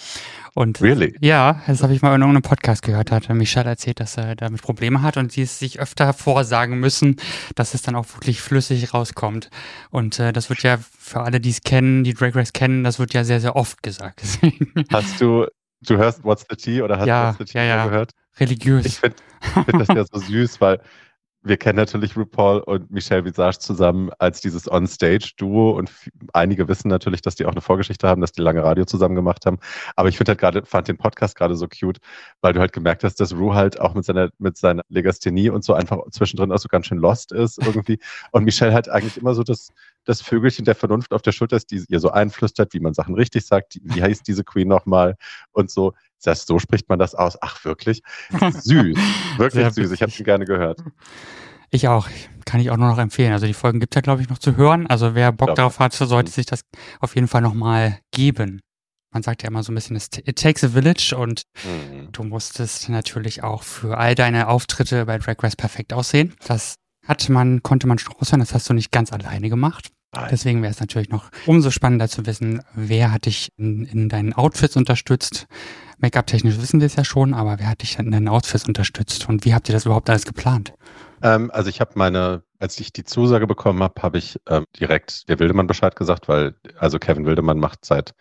Und really? Ja, das habe ich mal in irgendeinem Podcast gehört. Da hat Michelle erzählt, dass er damit Probleme hat und sie es sich öfter vorsagen müssen, dass es dann auch wirklich flüssig rauskommt. Und äh, das wird ja für alle, die es kennen, die Drag Race kennen, das wird ja sehr, sehr oft gesagt. <laughs> Hast du Du hörst What's the Tea oder hast ja, What's the Tea ja, ja. gehört? Religiös. Ich finde find das ja <laughs> so süß, weil wir kennen natürlich RuPaul und Michelle Visage zusammen als dieses On-Stage-Duo und einige wissen natürlich, dass die auch eine Vorgeschichte haben, dass die lange Radio zusammen gemacht haben. Aber ich finde halt gerade, fand den Podcast gerade so cute, weil du halt gemerkt hast, dass Ru halt auch mit seiner, mit seiner Legasthenie und so einfach zwischendrin auch so ganz schön lost ist irgendwie. Und Michelle halt eigentlich immer so das, das Vögelchen der Vernunft auf der Schulter ist, die ihr so einflüstert, wie man Sachen richtig sagt. Wie heißt diese Queen nochmal? Und so. Das so spricht man das aus. Ach, wirklich? Süß. <laughs> Wirklich süß. Ich habe ihn gerne gehört. Ich auch. Kann ich auch nur noch empfehlen. Also die Folgen gibt es ja, glaube ich, noch zu hören. Also wer Bock darauf hat, sollte sich das auf jeden Fall nochmal geben. Man sagt ja immer so ein bisschen, it takes a village und mhm. du musstest natürlich auch für all deine Auftritte bei Drag Race perfekt aussehen. Das hat man, konnte man schon raushören, das hast du nicht ganz alleine gemacht. Deswegen wäre es natürlich noch umso spannender zu wissen, wer hat dich in, in deinen Outfits unterstützt. Make-up-technisch wissen wir es ja schon, aber wer hat dich in deinen Outfits unterstützt und wie habt ihr das überhaupt alles geplant? Ähm, also ich habe meine, als ich die Zusage bekommen habe, habe ich ähm, direkt der Wildemann Bescheid gesagt, weil also Kevin Wildemann macht seit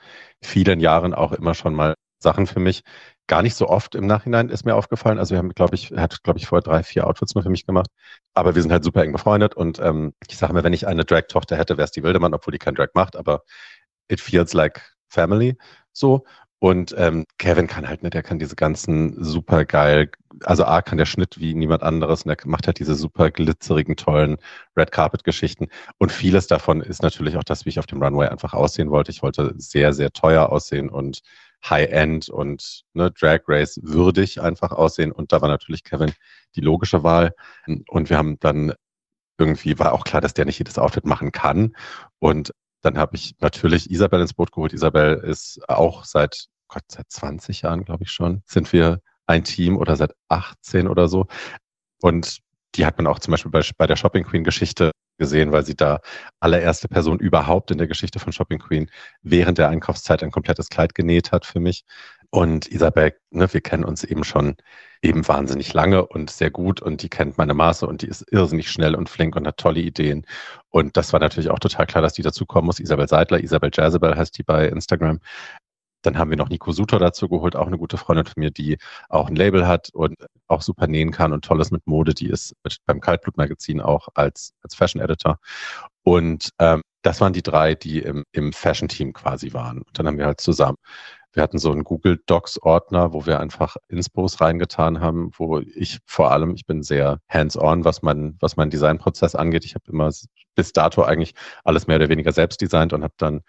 vielen Jahren auch immer schon mal Sachen für mich. Gar nicht so oft im Nachhinein ist mir aufgefallen. Also wir haben, glaube ich, er hat, glaube ich, vorher drei, vier Outfits mal für mich gemacht. Aber wir sind halt super eng befreundet und ähm, ich sage mir, wenn ich eine Drag-Tochter hätte, wäre es die Wildemann, obwohl die kein Drag macht, aber it feels like family so. Und ähm, Kevin kann halt, ne, der kann diese ganzen super geil, also A kann der Schnitt wie niemand anderes und der macht halt diese super glitzerigen, tollen Red Carpet Geschichten. Und vieles davon ist natürlich auch das, wie ich auf dem Runway einfach aussehen wollte. Ich wollte sehr, sehr teuer aussehen und High-End und ne, Drag Race würdig einfach aussehen. Und da war natürlich Kevin die logische Wahl. Und wir haben dann irgendwie war auch klar, dass der nicht jedes Outfit machen kann. Und dann habe ich natürlich Isabel ins Boot geholt. Isabel ist auch seit, Gott, seit 20 Jahren, glaube ich schon, sind wir ein Team oder seit 18 oder so. Und die hat man auch zum Beispiel bei, bei der Shopping Queen Geschichte gesehen, weil sie da allererste Person überhaupt in der Geschichte von Shopping Queen während der Einkaufszeit ein komplettes Kleid genäht hat für mich. Und Isabel, ne, wir kennen uns eben schon eben wahnsinnig lange und sehr gut und die kennt meine Maße und die ist irrsinnig schnell und flink und hat tolle Ideen. Und das war natürlich auch total klar, dass die dazukommen muss. Isabel Seidler, Isabel Jazabel heißt die bei Instagram. Dann haben wir noch Nico Sutor dazu geholt, auch eine gute Freundin von mir, die auch ein Label hat und auch super nähen kann und tolles mit Mode. Die ist beim Kaltblut-Magazin auch als, als Fashion Editor. Und ähm, das waren die drei, die im, im Fashion-Team quasi waren. Und dann haben wir halt zusammen wir hatten so einen Google Docs Ordner, wo wir einfach Inspos reingetan haben, wo ich vor allem, ich bin sehr hands-on, was mein, was mein Designprozess angeht. Ich habe immer bis dato eigentlich alles mehr oder weniger selbst designt und habe dann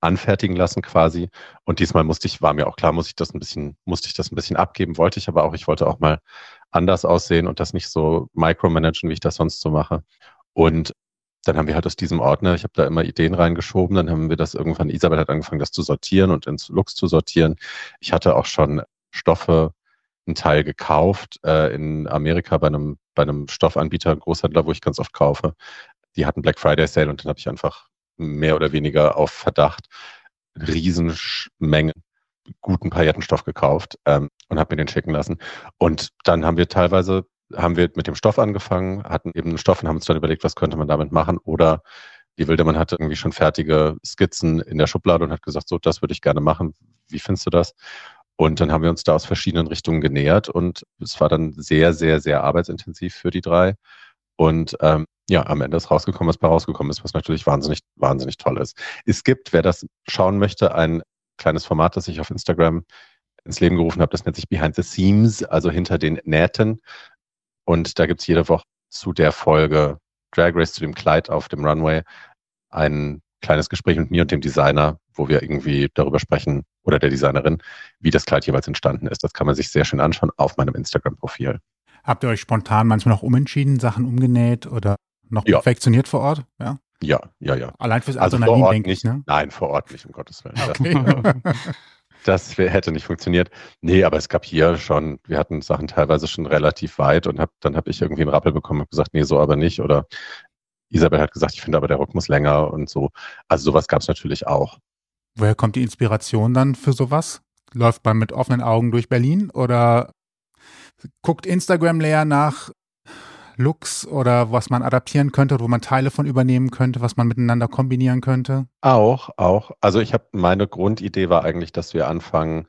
anfertigen lassen quasi. Und diesmal musste ich, war mir auch klar, muss ich das ein bisschen, musste ich das ein bisschen abgeben, wollte ich aber auch, ich wollte auch mal anders aussehen und das nicht so micromanagen, wie ich das sonst so mache. Und dann haben wir halt aus diesem Ordner, ich habe da immer Ideen reingeschoben, dann haben wir das irgendwann, Isabel hat angefangen, das zu sortieren und ins Looks zu sortieren. Ich hatte auch schon Stoffe, einen Teil gekauft äh, in Amerika bei einem, bei einem Stoffanbieter, Großhändler, wo ich ganz oft kaufe. Die hatten Black Friday Sale und dann habe ich einfach mehr oder weniger auf Verdacht Riesenmengen guten Paillettenstoff gekauft ähm, und habe mir den schicken lassen. Und dann haben wir teilweise haben wir mit dem Stoff angefangen, hatten eben einen Stoff und haben uns dann überlegt, was könnte man damit machen. Oder die Wildemann hatte irgendwie schon fertige Skizzen in der Schublade und hat gesagt, so, das würde ich gerne machen. Wie findest du das? Und dann haben wir uns da aus verschiedenen Richtungen genähert und es war dann sehr, sehr, sehr arbeitsintensiv für die drei. Und ähm, ja, am Ende ist rausgekommen, was bei rausgekommen ist, was natürlich wahnsinnig, wahnsinnig toll ist. Es gibt, wer das schauen möchte, ein kleines Format, das ich auf Instagram ins Leben gerufen habe, das nennt sich Behind the Seams, also hinter den Nähten. Und da gibt's jede Woche zu der Folge Drag Race, zu dem Kleid auf dem Runway, ein kleines Gespräch mit mir und dem Designer, wo wir irgendwie darüber sprechen, oder der Designerin, wie das Kleid jeweils entstanden ist. Das kann man sich sehr schön anschauen auf meinem Instagram-Profil. Habt ihr euch spontan manchmal noch umentschieden, Sachen umgenäht oder noch ja. perfektioniert vor Ort? Ja, ja, ja. ja. Allein fürs also Adrenalin, Ort denke ich, ne? Nein, vor Ort nicht, um Gottes Willen. Okay. <laughs> Das hätte nicht funktioniert. Nee, aber es gab hier schon, wir hatten Sachen teilweise schon relativ weit und hab, dann habe ich irgendwie einen Rappel bekommen und gesagt, nee, so aber nicht. Oder Isabel hat gesagt, ich finde aber der Rock muss länger und so. Also sowas gab es natürlich auch. Woher kommt die Inspiration dann für sowas? Läuft man mit offenen Augen durch Berlin oder guckt Instagram leer nach Looks oder was man adaptieren könnte, wo man Teile von übernehmen könnte, was man miteinander kombinieren könnte? Auch, auch. Also ich habe meine Grundidee war eigentlich, dass wir anfangen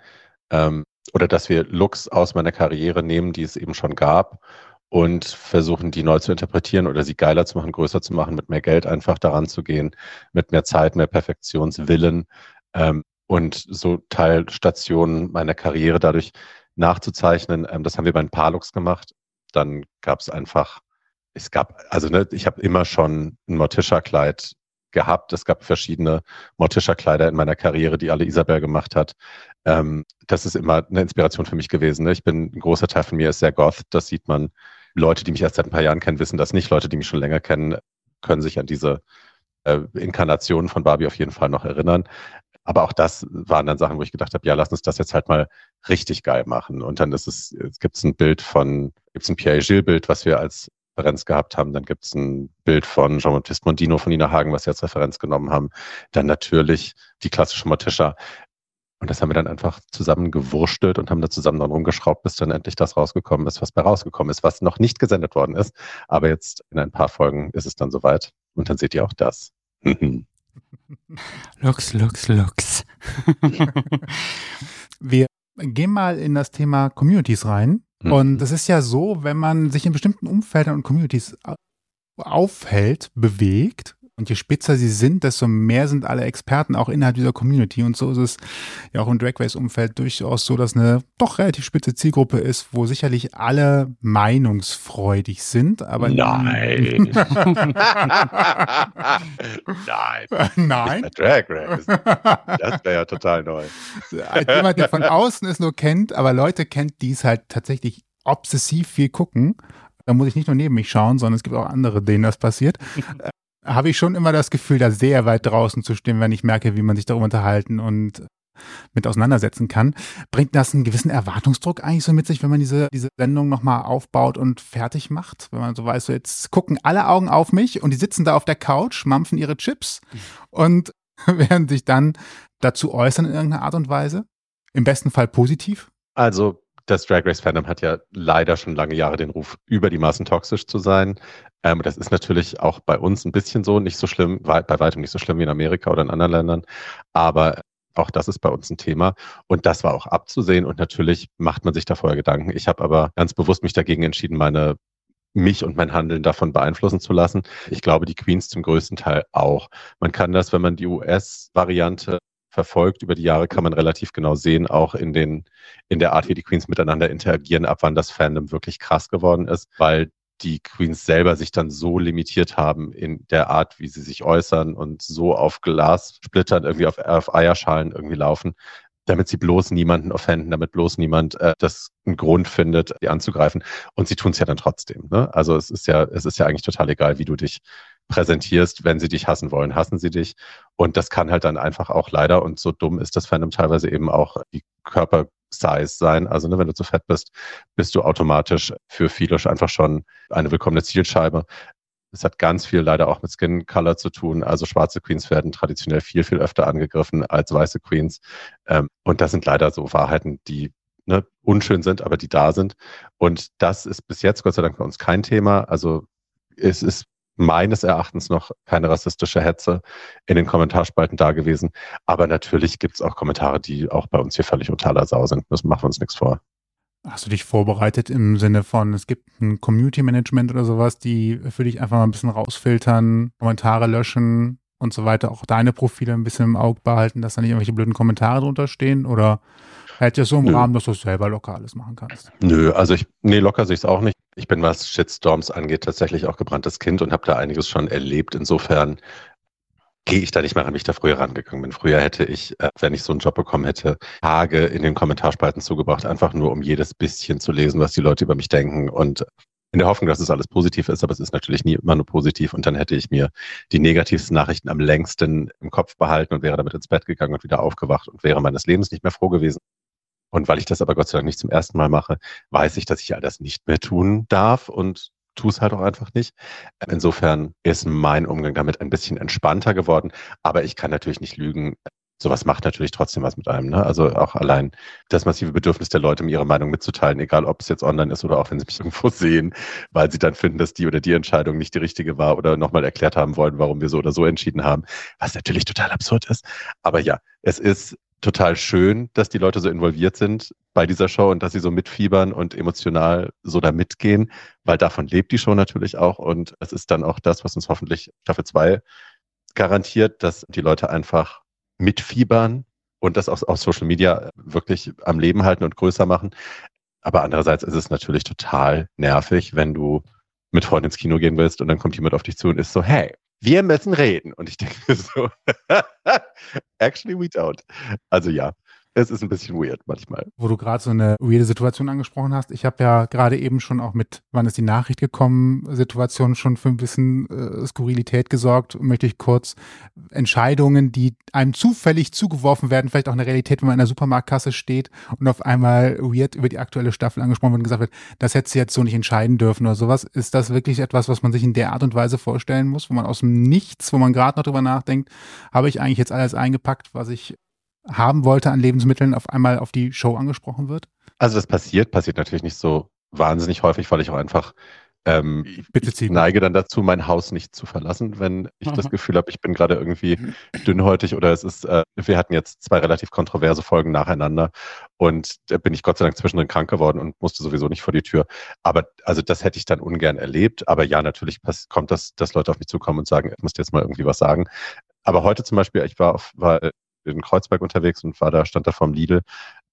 ähm, oder dass wir Looks aus meiner Karriere nehmen, die es eben schon gab und versuchen, die neu zu interpretieren oder sie geiler zu machen, größer zu machen, mit mehr Geld einfach daran zu gehen, mit mehr Zeit, mehr Perfektionswillen ähm, und so Teilstationen meiner Karriere dadurch nachzuzeichnen. Ähm, das haben wir bei ein paar Looks gemacht dann gab es einfach, es gab, also ne, ich habe immer schon ein Morticia-Kleid gehabt. Es gab verschiedene Morticia-Kleider in meiner Karriere, die alle Isabel gemacht hat. Ähm, das ist immer eine Inspiration für mich gewesen. Ne? Ich bin, ein großer Teil von mir ist sehr goth. Das sieht man. Leute, die mich erst seit ein paar Jahren kennen, wissen das nicht. Leute, die mich schon länger kennen, können sich an diese äh, Inkarnationen von Barbie auf jeden Fall noch erinnern. Aber auch das waren dann Sachen, wo ich gedacht habe, ja, lass uns das jetzt halt mal richtig geil machen. Und dann ist es, es gibt ein Bild von, gibt es ein Pierre Gilles Bild, was wir als Referenz gehabt haben. Dann gibt es ein Bild von Jean-Baptiste Mondino von Nina Hagen, was wir als Referenz genommen haben. Dann natürlich die klassische Morticia. Und das haben wir dann einfach zusammen gewurstelt und haben da zusammen dann rumgeschraubt, bis dann endlich das rausgekommen ist, was bei rausgekommen ist, was noch nicht gesendet worden ist. Aber jetzt in ein paar Folgen ist es dann soweit. Und dann seht ihr auch das. <laughs> Lux, Lux, Lux. <laughs> Wir gehen mal in das Thema Communities rein. Mhm. Und es ist ja so, wenn man sich in bestimmten Umfeldern und Communities aufhält, bewegt, und je spitzer sie sind, desto mehr sind alle Experten auch innerhalb dieser Community. Und so ist es ja auch im Drag Race-Umfeld durchaus so, dass eine doch relativ spitze Zielgruppe ist, wo sicherlich alle meinungsfreudig sind. Aber nein. <laughs> nein. Nein. Drag Race. Das wäre ja total neu. Jemand, der von außen es nur kennt, aber Leute kennt, die es halt tatsächlich obsessiv viel gucken. Da muss ich nicht nur neben mich schauen, sondern es gibt auch andere, denen das passiert habe ich schon immer das Gefühl, da sehr weit draußen zu stehen, wenn ich merke, wie man sich darüber unterhalten und mit auseinandersetzen kann. Bringt das einen gewissen Erwartungsdruck eigentlich so mit sich, wenn man diese, diese Sendung nochmal aufbaut und fertig macht? Wenn man so weiß, so jetzt gucken alle Augen auf mich und die sitzen da auf der Couch, mampfen ihre Chips und <laughs> werden sich dann dazu äußern in irgendeiner Art und Weise? Im besten Fall positiv? Also das Drag Race Fandom hat ja leider schon lange Jahre den Ruf, über die Maßen toxisch zu sein. Ähm, das ist natürlich auch bei uns ein bisschen so, nicht so schlimm, bei weitem nicht so schlimm wie in Amerika oder in anderen Ländern. Aber auch das ist bei uns ein Thema. Und das war auch abzusehen. Und natürlich macht man sich da vorher Gedanken. Ich habe aber ganz bewusst mich dagegen entschieden, meine mich und mein Handeln davon beeinflussen zu lassen. Ich glaube, die Queens zum größten Teil auch. Man kann das, wenn man die US-Variante verfolgt über die Jahre, kann man relativ genau sehen, auch in den, in der Art, wie die Queens miteinander interagieren, ab wann das Fandom wirklich krass geworden ist, weil die Queens selber sich dann so limitiert haben in der Art, wie sie sich äußern und so auf Glassplittern, irgendwie auf, auf Eierschalen irgendwie laufen, damit sie bloß niemanden offenden, damit bloß niemand äh, das einen Grund findet, die anzugreifen. Und sie tun es ja dann trotzdem. Ne? Also es ist ja, es ist ja eigentlich total egal, wie du dich präsentierst, wenn sie dich hassen wollen, hassen sie dich. Und das kann halt dann einfach auch leider, und so dumm ist das Fandom teilweise eben auch die Körper Size sein. Also ne, wenn du zu fett bist, bist du automatisch für viele einfach schon eine willkommene Zielscheibe. Es hat ganz viel leider auch mit Skin Color zu tun. Also schwarze Queens werden traditionell viel, viel öfter angegriffen als weiße Queens. Ähm, und das sind leider so Wahrheiten, die ne, unschön sind, aber die da sind. Und das ist bis jetzt Gott sei Dank bei uns kein Thema. Also es ist meines Erachtens noch keine rassistische Hetze in den Kommentarspalten da gewesen. Aber natürlich gibt es auch Kommentare, die auch bei uns hier völlig unter aller Sau sind. Das machen wir uns nichts vor. Hast du dich vorbereitet im Sinne von, es gibt ein Community Management oder sowas, die für dich einfach mal ein bisschen rausfiltern, Kommentare löschen und so weiter, auch deine Profile ein bisschen im Auge behalten, dass da nicht irgendwelche blöden Kommentare drunter stehen oder hätte es so im Nö. Rahmen, dass du es selber locker alles machen kannst? Nö, also ich, nee, locker sehe ich es auch nicht. Ich bin, was Shitstorms angeht, tatsächlich auch gebranntes Kind und habe da einiges schon erlebt. Insofern gehe ich da nicht mehr wie ich da früher rangegangen bin. Früher hätte ich, äh, wenn ich so einen Job bekommen hätte, Tage in den Kommentarspalten zugebracht, einfach nur um jedes bisschen zu lesen, was die Leute über mich denken und in der Hoffnung, dass es alles positiv ist, aber es ist natürlich nie immer nur positiv und dann hätte ich mir die negativsten Nachrichten am längsten im Kopf behalten und wäre damit ins Bett gegangen und wieder aufgewacht und wäre meines Lebens nicht mehr froh gewesen. Und weil ich das aber Gott sei Dank nicht zum ersten Mal mache, weiß ich, dass ich all das nicht mehr tun darf und tu es halt auch einfach nicht. Insofern ist mein Umgang damit ein bisschen entspannter geworden, aber ich kann natürlich nicht lügen. Sowas macht natürlich trotzdem was mit einem. Ne? Also auch allein das massive Bedürfnis der Leute, mir ihre Meinung mitzuteilen, egal ob es jetzt online ist oder auch wenn sie mich <laughs> irgendwo sehen, weil sie dann finden, dass die oder die Entscheidung nicht die richtige war oder nochmal erklärt haben wollen, warum wir so oder so entschieden haben, was natürlich total absurd ist. Aber ja, es ist total schön, dass die Leute so involviert sind bei dieser Show und dass sie so mitfiebern und emotional so da mitgehen, weil davon lebt die Show natürlich auch und es ist dann auch das, was uns hoffentlich Staffel 2 garantiert, dass die Leute einfach mitfiebern und das auf, auf Social Media wirklich am Leben halten und größer machen. Aber andererseits ist es natürlich total nervig, wenn du mit Freunden ins Kino gehen willst und dann kommt jemand auf dich zu und ist so, hey, wir müssen reden. Und ich denke <laughs> so, <laughs> actually we don't. Also ja, es ist ein bisschen weird manchmal. Wo du gerade so eine weirde Situation angesprochen hast. Ich habe ja gerade eben schon auch mit, wann ist die Nachricht gekommen, Situation schon für ein bisschen äh, Skurrilität gesorgt. Möchte ich kurz Entscheidungen, die einem zufällig zugeworfen werden, vielleicht auch eine Realität, wenn man in der Supermarktkasse steht und auf einmal weird über die aktuelle Staffel angesprochen wird und gesagt wird, das hätte sie jetzt so nicht entscheiden dürfen oder sowas. Ist das wirklich etwas, was man sich in der Art und Weise vorstellen muss, wo man aus dem Nichts, wo man gerade noch drüber nachdenkt, habe ich eigentlich jetzt alles eingepackt, was ich haben wollte an Lebensmitteln, auf einmal auf die Show angesprochen wird? Also das passiert, passiert natürlich nicht so wahnsinnig häufig, weil ich auch einfach ähm, ich neige dann dazu, mein Haus nicht zu verlassen, wenn ich Aha. das Gefühl habe, ich bin gerade irgendwie dünnhäutig oder es ist, äh, wir hatten jetzt zwei relativ kontroverse Folgen nacheinander und da bin ich Gott sei Dank zwischendrin krank geworden und musste sowieso nicht vor die Tür. Aber also das hätte ich dann ungern erlebt. Aber ja, natürlich kommt das, dass Leute auf mich zukommen und sagen, ich muss jetzt mal irgendwie was sagen. Aber heute zum Beispiel, ich war, auf, war in Kreuzberg unterwegs und war da, stand da vorm Lidl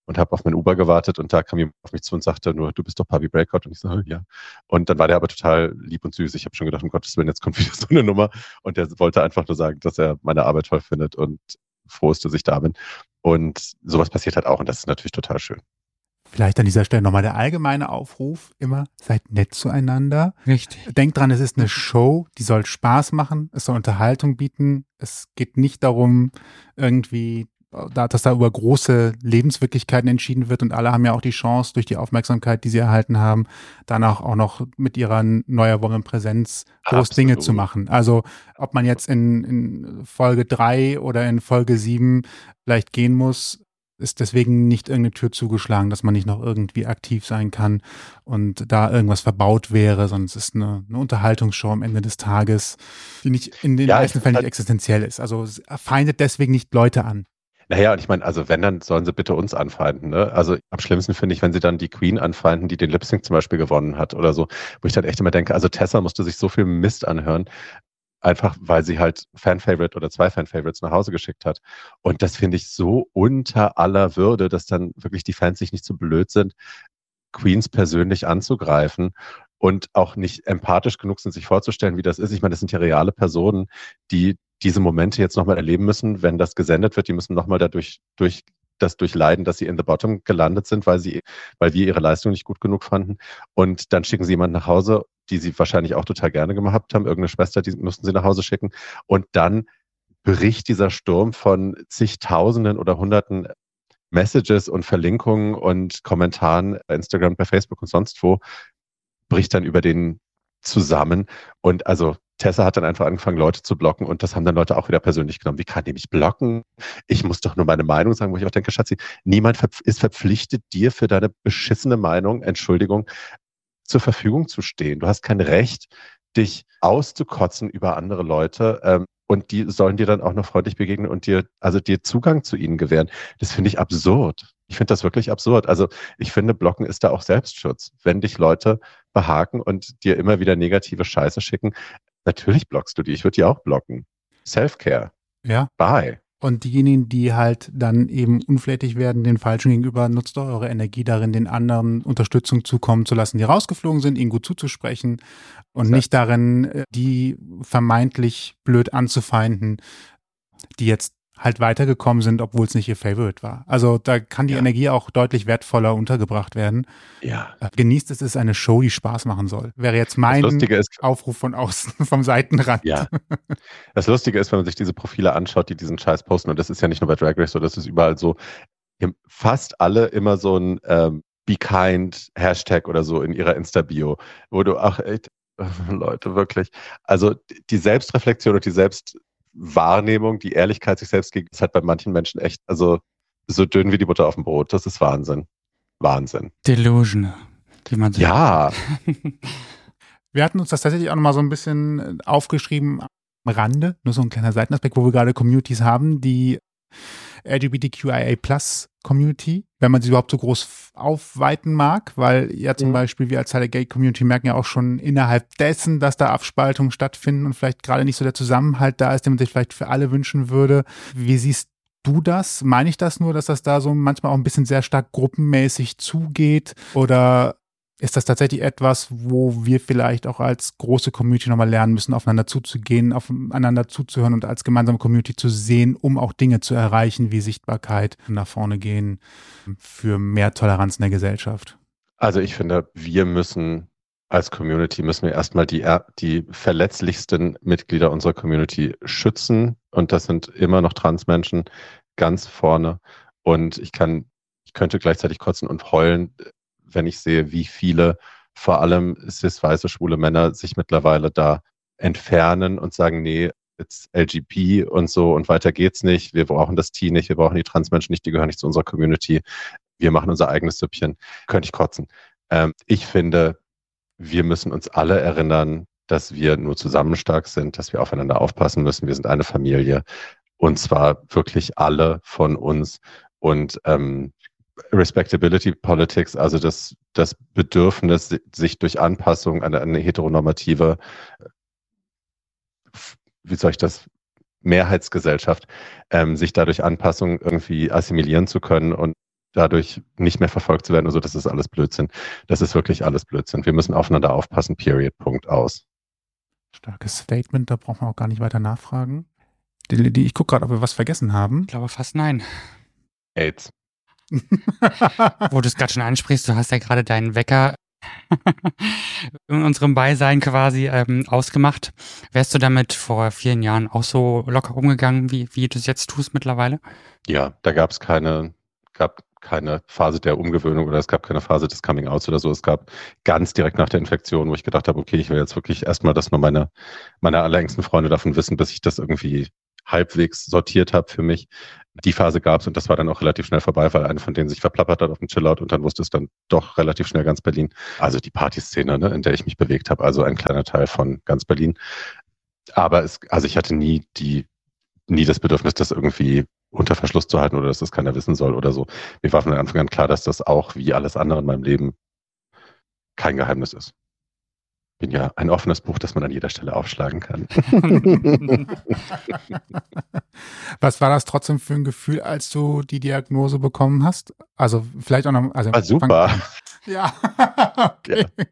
und habe auf mein Uber gewartet und da kam jemand auf mich zu und sagte nur, du bist doch Papi Breakout und ich so, ja. Und dann war der aber total lieb und süß. Ich habe schon gedacht, um Gottes Willen, jetzt kommt wieder <laughs> so eine Nummer und der wollte einfach nur sagen, dass er meine Arbeit toll findet und froh ist, dass ich da bin. Und sowas passiert halt auch und das ist natürlich total schön. Vielleicht an dieser Stelle nochmal der allgemeine Aufruf, immer seid nett zueinander. Richtig. Denkt dran, es ist eine Show, die soll Spaß machen, es soll Unterhaltung bieten. Es geht nicht darum, irgendwie, dass da über große Lebenswirklichkeiten entschieden wird und alle haben ja auch die Chance, durch die Aufmerksamkeit, die sie erhalten haben, danach auch noch mit ihrer neu erworbenen Präsenz groß Dinge zu machen. Also ob man jetzt in, in Folge drei oder in Folge sieben vielleicht gehen muss, ist deswegen nicht irgendeine Tür zugeschlagen, dass man nicht noch irgendwie aktiv sein kann und da irgendwas verbaut wäre, sondern es ist eine, eine Unterhaltungsshow am Ende des Tages, die nicht in den ja, meisten Fällen nicht existenziell ist. Also feindet deswegen nicht Leute an. Naja, und ich meine, also wenn, dann sollen sie bitte uns anfeinden. Ne? Also am schlimmsten finde ich, wenn sie dann die Queen anfeinden, die den Lip Sync zum Beispiel gewonnen hat oder so, wo ich dann echt immer denke, also Tessa musste sich so viel Mist anhören, einfach weil sie halt Fan-Favorite oder zwei Fan-Favorites nach Hause geschickt hat. Und das finde ich so unter aller Würde, dass dann wirklich die Fans sich nicht so blöd sind, Queens persönlich anzugreifen und auch nicht empathisch genug sind, sich vorzustellen, wie das ist. Ich meine, das sind ja reale Personen, die diese Momente jetzt nochmal erleben müssen, wenn das gesendet wird. Die müssen nochmal dadurch durch das durchleiden, dass sie in the bottom gelandet sind, weil sie, weil wir ihre Leistung nicht gut genug fanden. Und dann schicken sie jemanden nach Hause die sie wahrscheinlich auch total gerne gemacht haben, irgendeine Schwester, die mussten sie nach Hause schicken. Und dann bricht dieser Sturm von zigtausenden oder hunderten Messages und Verlinkungen und Kommentaren bei Instagram, bei Facebook und sonst wo, bricht dann über den zusammen. Und also Tessa hat dann einfach angefangen, Leute zu blocken und das haben dann Leute auch wieder persönlich genommen. Wie kann die mich blocken? Ich muss doch nur meine Meinung sagen, wo ich auch denke, Schatzi, niemand ist verpflichtet, dir für deine beschissene Meinung, Entschuldigung, zur Verfügung zu stehen. Du hast kein Recht, dich auszukotzen über andere Leute. Ähm, und die sollen dir dann auch noch freundlich begegnen und dir, also dir Zugang zu ihnen gewähren. Das finde ich absurd. Ich finde das wirklich absurd. Also ich finde, Blocken ist da auch Selbstschutz. Wenn dich Leute behaken und dir immer wieder negative Scheiße schicken, natürlich blockst du die. Ich würde die auch blocken. Self-Care. Ja. Bye. Und diejenigen, die halt dann eben unflätig werden, den Falschen gegenüber, nutzt doch eure Energie darin, den anderen Unterstützung zukommen zu lassen, die rausgeflogen sind, ihnen gut zuzusprechen und nicht darin, äh, die vermeintlich blöd anzufeinden, die jetzt halt weitergekommen sind, obwohl es nicht ihr Favorite war. Also da kann die ja. Energie auch deutlich wertvoller untergebracht werden. Ja. Äh, genießt es, ist eine Show, die Spaß machen soll. Wäre jetzt mein ist, Aufruf von außen, <laughs> vom Seitenrand. Ja. Das Lustige ist, wenn man sich diese Profile anschaut, die diesen Scheiß posten, und das ist ja nicht nur bei Drag Race so, das ist überall so, fast alle immer so ein ähm, Be Kind Hashtag oder so in ihrer Insta-Bio, wo du, ach echt, <laughs> Leute, wirklich. Also die Selbstreflexion und die Selbst Wahrnehmung, die Ehrlichkeit sich selbst gegen, ist halt bei manchen Menschen echt, also so dünn wie die Butter auf dem Brot. Das ist Wahnsinn. Wahnsinn. Delusion, wie man sagt. Ja. <laughs> wir hatten uns das tatsächlich auch nochmal so ein bisschen aufgeschrieben am Rande, nur so ein kleiner Seitenaspekt, wo wir gerade Communities haben, die LGBTQIA Plus Community, wenn man sie überhaupt so groß aufweiten mag, weil ja zum mhm. Beispiel wir als Teil der Gay Community merken ja auch schon innerhalb dessen, dass da Abspaltungen stattfinden und vielleicht gerade nicht so der Zusammenhalt da ist, den man sich vielleicht für alle wünschen würde. Wie siehst du das? Meine ich das nur, dass das da so manchmal auch ein bisschen sehr stark gruppenmäßig zugeht? Oder ist das tatsächlich etwas, wo wir vielleicht auch als große Community nochmal lernen müssen, aufeinander zuzugehen, aufeinander zuzuhören und als gemeinsame Community zu sehen, um auch Dinge zu erreichen wie Sichtbarkeit nach vorne gehen für mehr Toleranz in der Gesellschaft? Also ich finde, wir müssen als Community müssen wir erstmal die, die verletzlichsten Mitglieder unserer Community schützen. Und das sind immer noch Transmenschen ganz vorne. Und ich kann, ich könnte gleichzeitig kotzen und heulen, wenn ich sehe, wie viele, vor allem cis-weiße schwule Männer, sich mittlerweile da entfernen und sagen, nee, jetzt LGP und so und weiter geht's nicht. Wir brauchen das T nicht, wir brauchen die Transmenschen nicht, die gehören nicht zu unserer Community. Wir machen unser eigenes Süppchen. Könnte ich kotzen. Ähm, ich finde, wir müssen uns alle erinnern, dass wir nur zusammen stark sind, dass wir aufeinander aufpassen müssen. Wir sind eine Familie. Und zwar wirklich alle von uns. Und ähm, Respectability Politics, also das, das Bedürfnis, sich durch Anpassung an eine heteronormative, wie soll ich das, Mehrheitsgesellschaft, ähm, sich dadurch Anpassung irgendwie assimilieren zu können und dadurch nicht mehr verfolgt zu werden. Also das ist alles Blödsinn. Das ist wirklich alles Blödsinn. Wir müssen aufeinander aufpassen. Period. Punkt aus. Starkes Statement, da braucht man auch gar nicht weiter nachfragen. Die, die, ich gucke gerade, ob wir was vergessen haben. Ich glaube fast nein. AIDS. <laughs> Wo du es gerade schon ansprichst, du hast ja gerade deinen Wecker <laughs> in unserem Beisein quasi ähm, ausgemacht. Wärst du damit vor vielen Jahren auch so locker umgegangen, wie, wie du es jetzt tust mittlerweile? Ja, da gab es keine, gab keine Phase der Umgewöhnung oder es gab keine Phase des Coming Outs oder so. Es gab ganz direkt nach der Infektion, wo ich gedacht habe, okay, ich will jetzt wirklich erstmal, dass nur meine, meine allerengsten Freunde davon wissen, bis ich das irgendwie halbwegs sortiert habe für mich. Die Phase gab es und das war dann auch relativ schnell vorbei, weil eine von denen sich verplappert hat auf dem Chillout und dann wusste es dann doch relativ schnell ganz Berlin. Also die Partyszene, ne, in der ich mich bewegt habe, also ein kleiner Teil von ganz Berlin. Aber es, also ich hatte nie die, nie das Bedürfnis, das irgendwie unter Verschluss zu halten oder dass das keiner wissen soll oder so. Mir war von Anfang an klar, dass das auch wie alles andere in meinem Leben kein Geheimnis ist bin ja ein offenes Buch, das man an jeder Stelle aufschlagen kann. <laughs> Was war das trotzdem für ein Gefühl, als du die Diagnose bekommen hast? Also vielleicht auch noch. Also war super. <laughs> Ja. okay. Ja.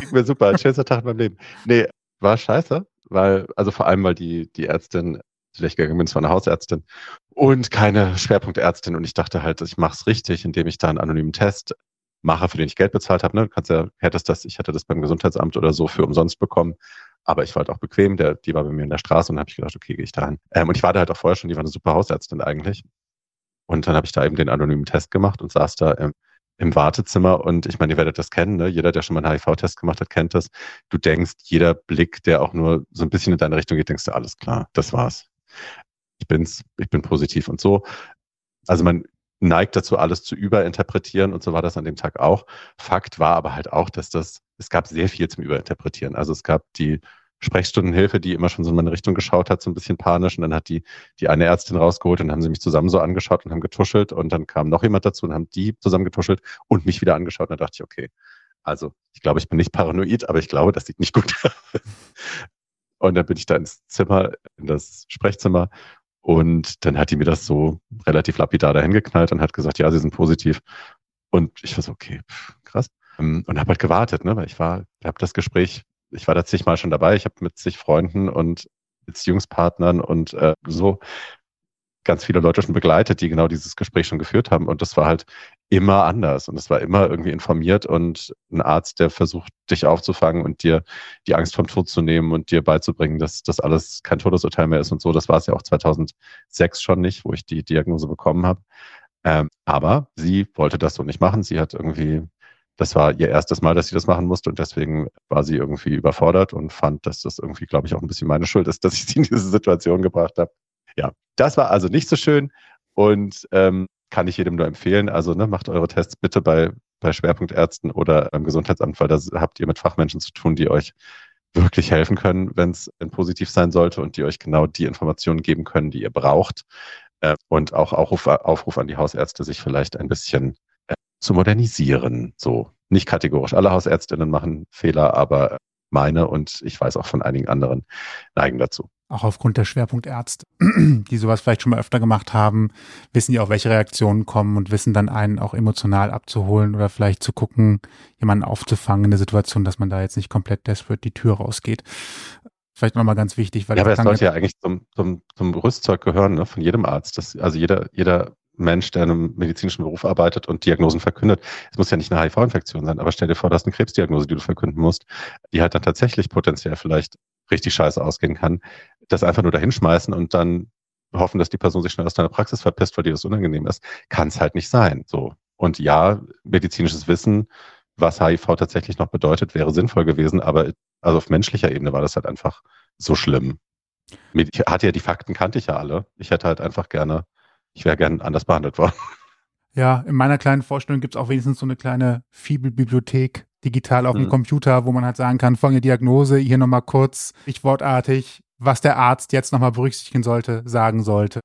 Ging mir super. Ein schönster Tag in meinem Leben. Nee, war scheiße, weil, also vor allem, weil die, die Ärztin, zu der ich gegangen bin, es war eine Hausärztin und keine Schwerpunktärztin. Und ich dachte halt, ich mache es richtig, indem ich da einen anonymen Test mache, für den ich Geld bezahlt habe. Ne? Du kannst ja, hättest das, ich hatte das beim Gesundheitsamt oder so für umsonst bekommen. Aber ich war halt auch bequem, der, die war bei mir in der Straße und dann habe ich gedacht, okay, gehe ich da hin. Ähm, und ich war da halt auch vorher schon, die war eine super Hausärztin eigentlich. Und dann habe ich da eben den anonymen Test gemacht und saß da im, im Wartezimmer und ich meine, ihr werdet das kennen, ne? jeder, der schon mal einen HIV-Test gemacht hat, kennt das. Du denkst, jeder Blick, der auch nur so ein bisschen in deine Richtung geht, denkst du, alles klar, das war's. Ich bin's, ich bin positiv und so. Also man neigt dazu, alles zu überinterpretieren und so war das an dem Tag auch. Fakt war aber halt auch, dass das, es gab sehr viel zum Überinterpretieren. Also es gab die Sprechstundenhilfe, die immer schon so in meine Richtung geschaut hat, so ein bisschen panisch. Und dann hat die, die eine Ärztin rausgeholt und haben sie mich zusammen so angeschaut und haben getuschelt. Und dann kam noch jemand dazu und haben die zusammen getuschelt und mich wieder angeschaut. Und dann dachte ich, okay, also ich glaube, ich bin nicht paranoid, aber ich glaube, das sieht nicht gut <laughs> aus. Und dann bin ich da ins Zimmer, in das Sprechzimmer. Und dann hat die mir das so relativ lapidar dahin geknallt und hat gesagt, ja, sie sind positiv. Und ich war so, okay, krass. Ähm, und habe halt gewartet, ne, weil ich war, habe das Gespräch, ich war da zigmal schon dabei, ich habe mit zig Freunden und Beziehungspartnern und äh, so ganz viele Leute schon begleitet, die genau dieses Gespräch schon geführt haben. Und das war halt immer anders. Und es war immer irgendwie informiert und ein Arzt, der versucht, dich aufzufangen und dir die Angst vom Tod zu nehmen und dir beizubringen, dass das alles kein Todesurteil mehr ist und so. Das war es ja auch 2006 schon nicht, wo ich die Diagnose bekommen habe. Ähm, aber sie wollte das so nicht machen. Sie hat irgendwie, das war ihr erstes Mal, dass sie das machen musste und deswegen war sie irgendwie überfordert und fand, dass das irgendwie, glaube ich, auch ein bisschen meine Schuld ist, <laughs> dass ich sie in diese Situation gebracht habe. Ja, das war also nicht so schön und ähm, kann ich jedem nur empfehlen. Also ne, macht eure Tests bitte bei, bei Schwerpunktärzten oder beim Gesundheitsamt, weil da habt ihr mit Fachmenschen zu tun, die euch wirklich helfen können, wenn es positiv sein sollte und die euch genau die Informationen geben können, die ihr braucht. Äh, und auch Aufruf, Aufruf an die Hausärzte, sich vielleicht ein bisschen äh, zu modernisieren. So nicht kategorisch. Alle Hausärztinnen machen Fehler, aber meine und ich weiß auch von einigen anderen neigen dazu auch aufgrund der Schwerpunktärzte, <clears throat> die sowas vielleicht schon mal öfter gemacht haben, wissen die auch, welche Reaktionen kommen und wissen dann einen auch emotional abzuholen oder vielleicht zu gucken, jemanden aufzufangen in der Situation, dass man da jetzt nicht komplett desperate die Tür rausgeht. Vielleicht nochmal ganz wichtig, weil ja, aber das sollte ja eigentlich zum, zum, zum Rüstzeug gehören, ne, von jedem Arzt. Das, also jeder, jeder Mensch, der in einem medizinischen Beruf arbeitet und Diagnosen verkündet. Es muss ja nicht eine HIV-Infektion sein, aber stell dir vor, das ist eine Krebsdiagnose, die du verkünden musst, die halt dann tatsächlich potenziell vielleicht richtig scheiße ausgehen kann das einfach nur dahinschmeißen und dann hoffen, dass die Person sich schnell aus deiner Praxis verpisst, weil dir das unangenehm ist, kann es halt nicht sein. So. Und ja, medizinisches Wissen, was HIV tatsächlich noch bedeutet, wäre sinnvoll gewesen, aber also auf menschlicher Ebene war das halt einfach so schlimm. Ich hatte ja die Fakten, kannte ich ja alle. Ich hätte halt einfach gerne, ich wäre gern anders behandelt worden. Ja, in meiner kleinen Vorstellung gibt es auch wenigstens so eine kleine Fibelbibliothek digital auf dem mhm. Computer, wo man halt sagen kann, folgende Diagnose, hier nochmal kurz, stichwortartig, was der Arzt jetzt nochmal berücksichtigen sollte, sagen sollte,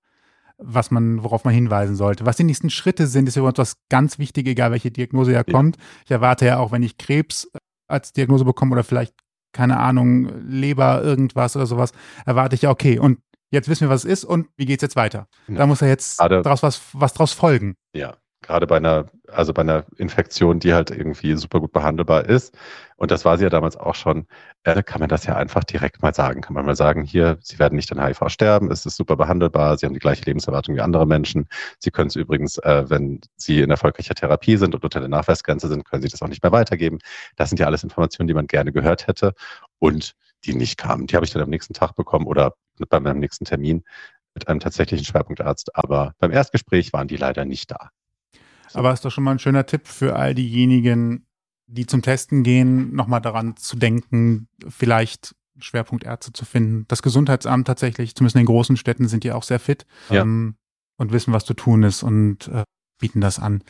was man, worauf man hinweisen sollte. Was die nächsten Schritte sind, ist übrigens was ganz wichtig, egal welche Diagnose ja kommt. Ich erwarte ja auch, wenn ich Krebs als Diagnose bekomme oder vielleicht, keine Ahnung, Leber, irgendwas oder sowas, erwarte ich ja, okay, und jetzt wissen wir, was es ist und wie geht es jetzt weiter? Ja. Da muss ja jetzt draus was, was draus folgen. Ja, gerade bei einer, also bei einer Infektion, die halt irgendwie super gut behandelbar ist, und das war sie ja damals auch schon, äh, kann man das ja einfach direkt mal sagen. Kann man mal sagen, hier, Sie werden nicht an HIV sterben, es ist super behandelbar, Sie haben die gleiche Lebenserwartung wie andere Menschen. Sie können es übrigens, äh, wenn Sie in erfolgreicher Therapie sind und unter der Nachweisgrenze sind, können Sie das auch nicht mehr weitergeben. Das sind ja alles Informationen, die man gerne gehört hätte und die nicht kamen. Die habe ich dann am nächsten Tag bekommen oder bei meinem nächsten Termin mit einem tatsächlichen Schwerpunktarzt. Aber beim Erstgespräch waren die leider nicht da. Aber ist doch schon mal ein schöner Tipp für all diejenigen, die zum Testen gehen, nochmal daran zu denken, vielleicht Schwerpunktärzte zu finden. Das Gesundheitsamt tatsächlich, zumindest in den großen Städten, sind die auch sehr fit ja. ähm, und wissen, was zu tun ist und äh, bieten das an.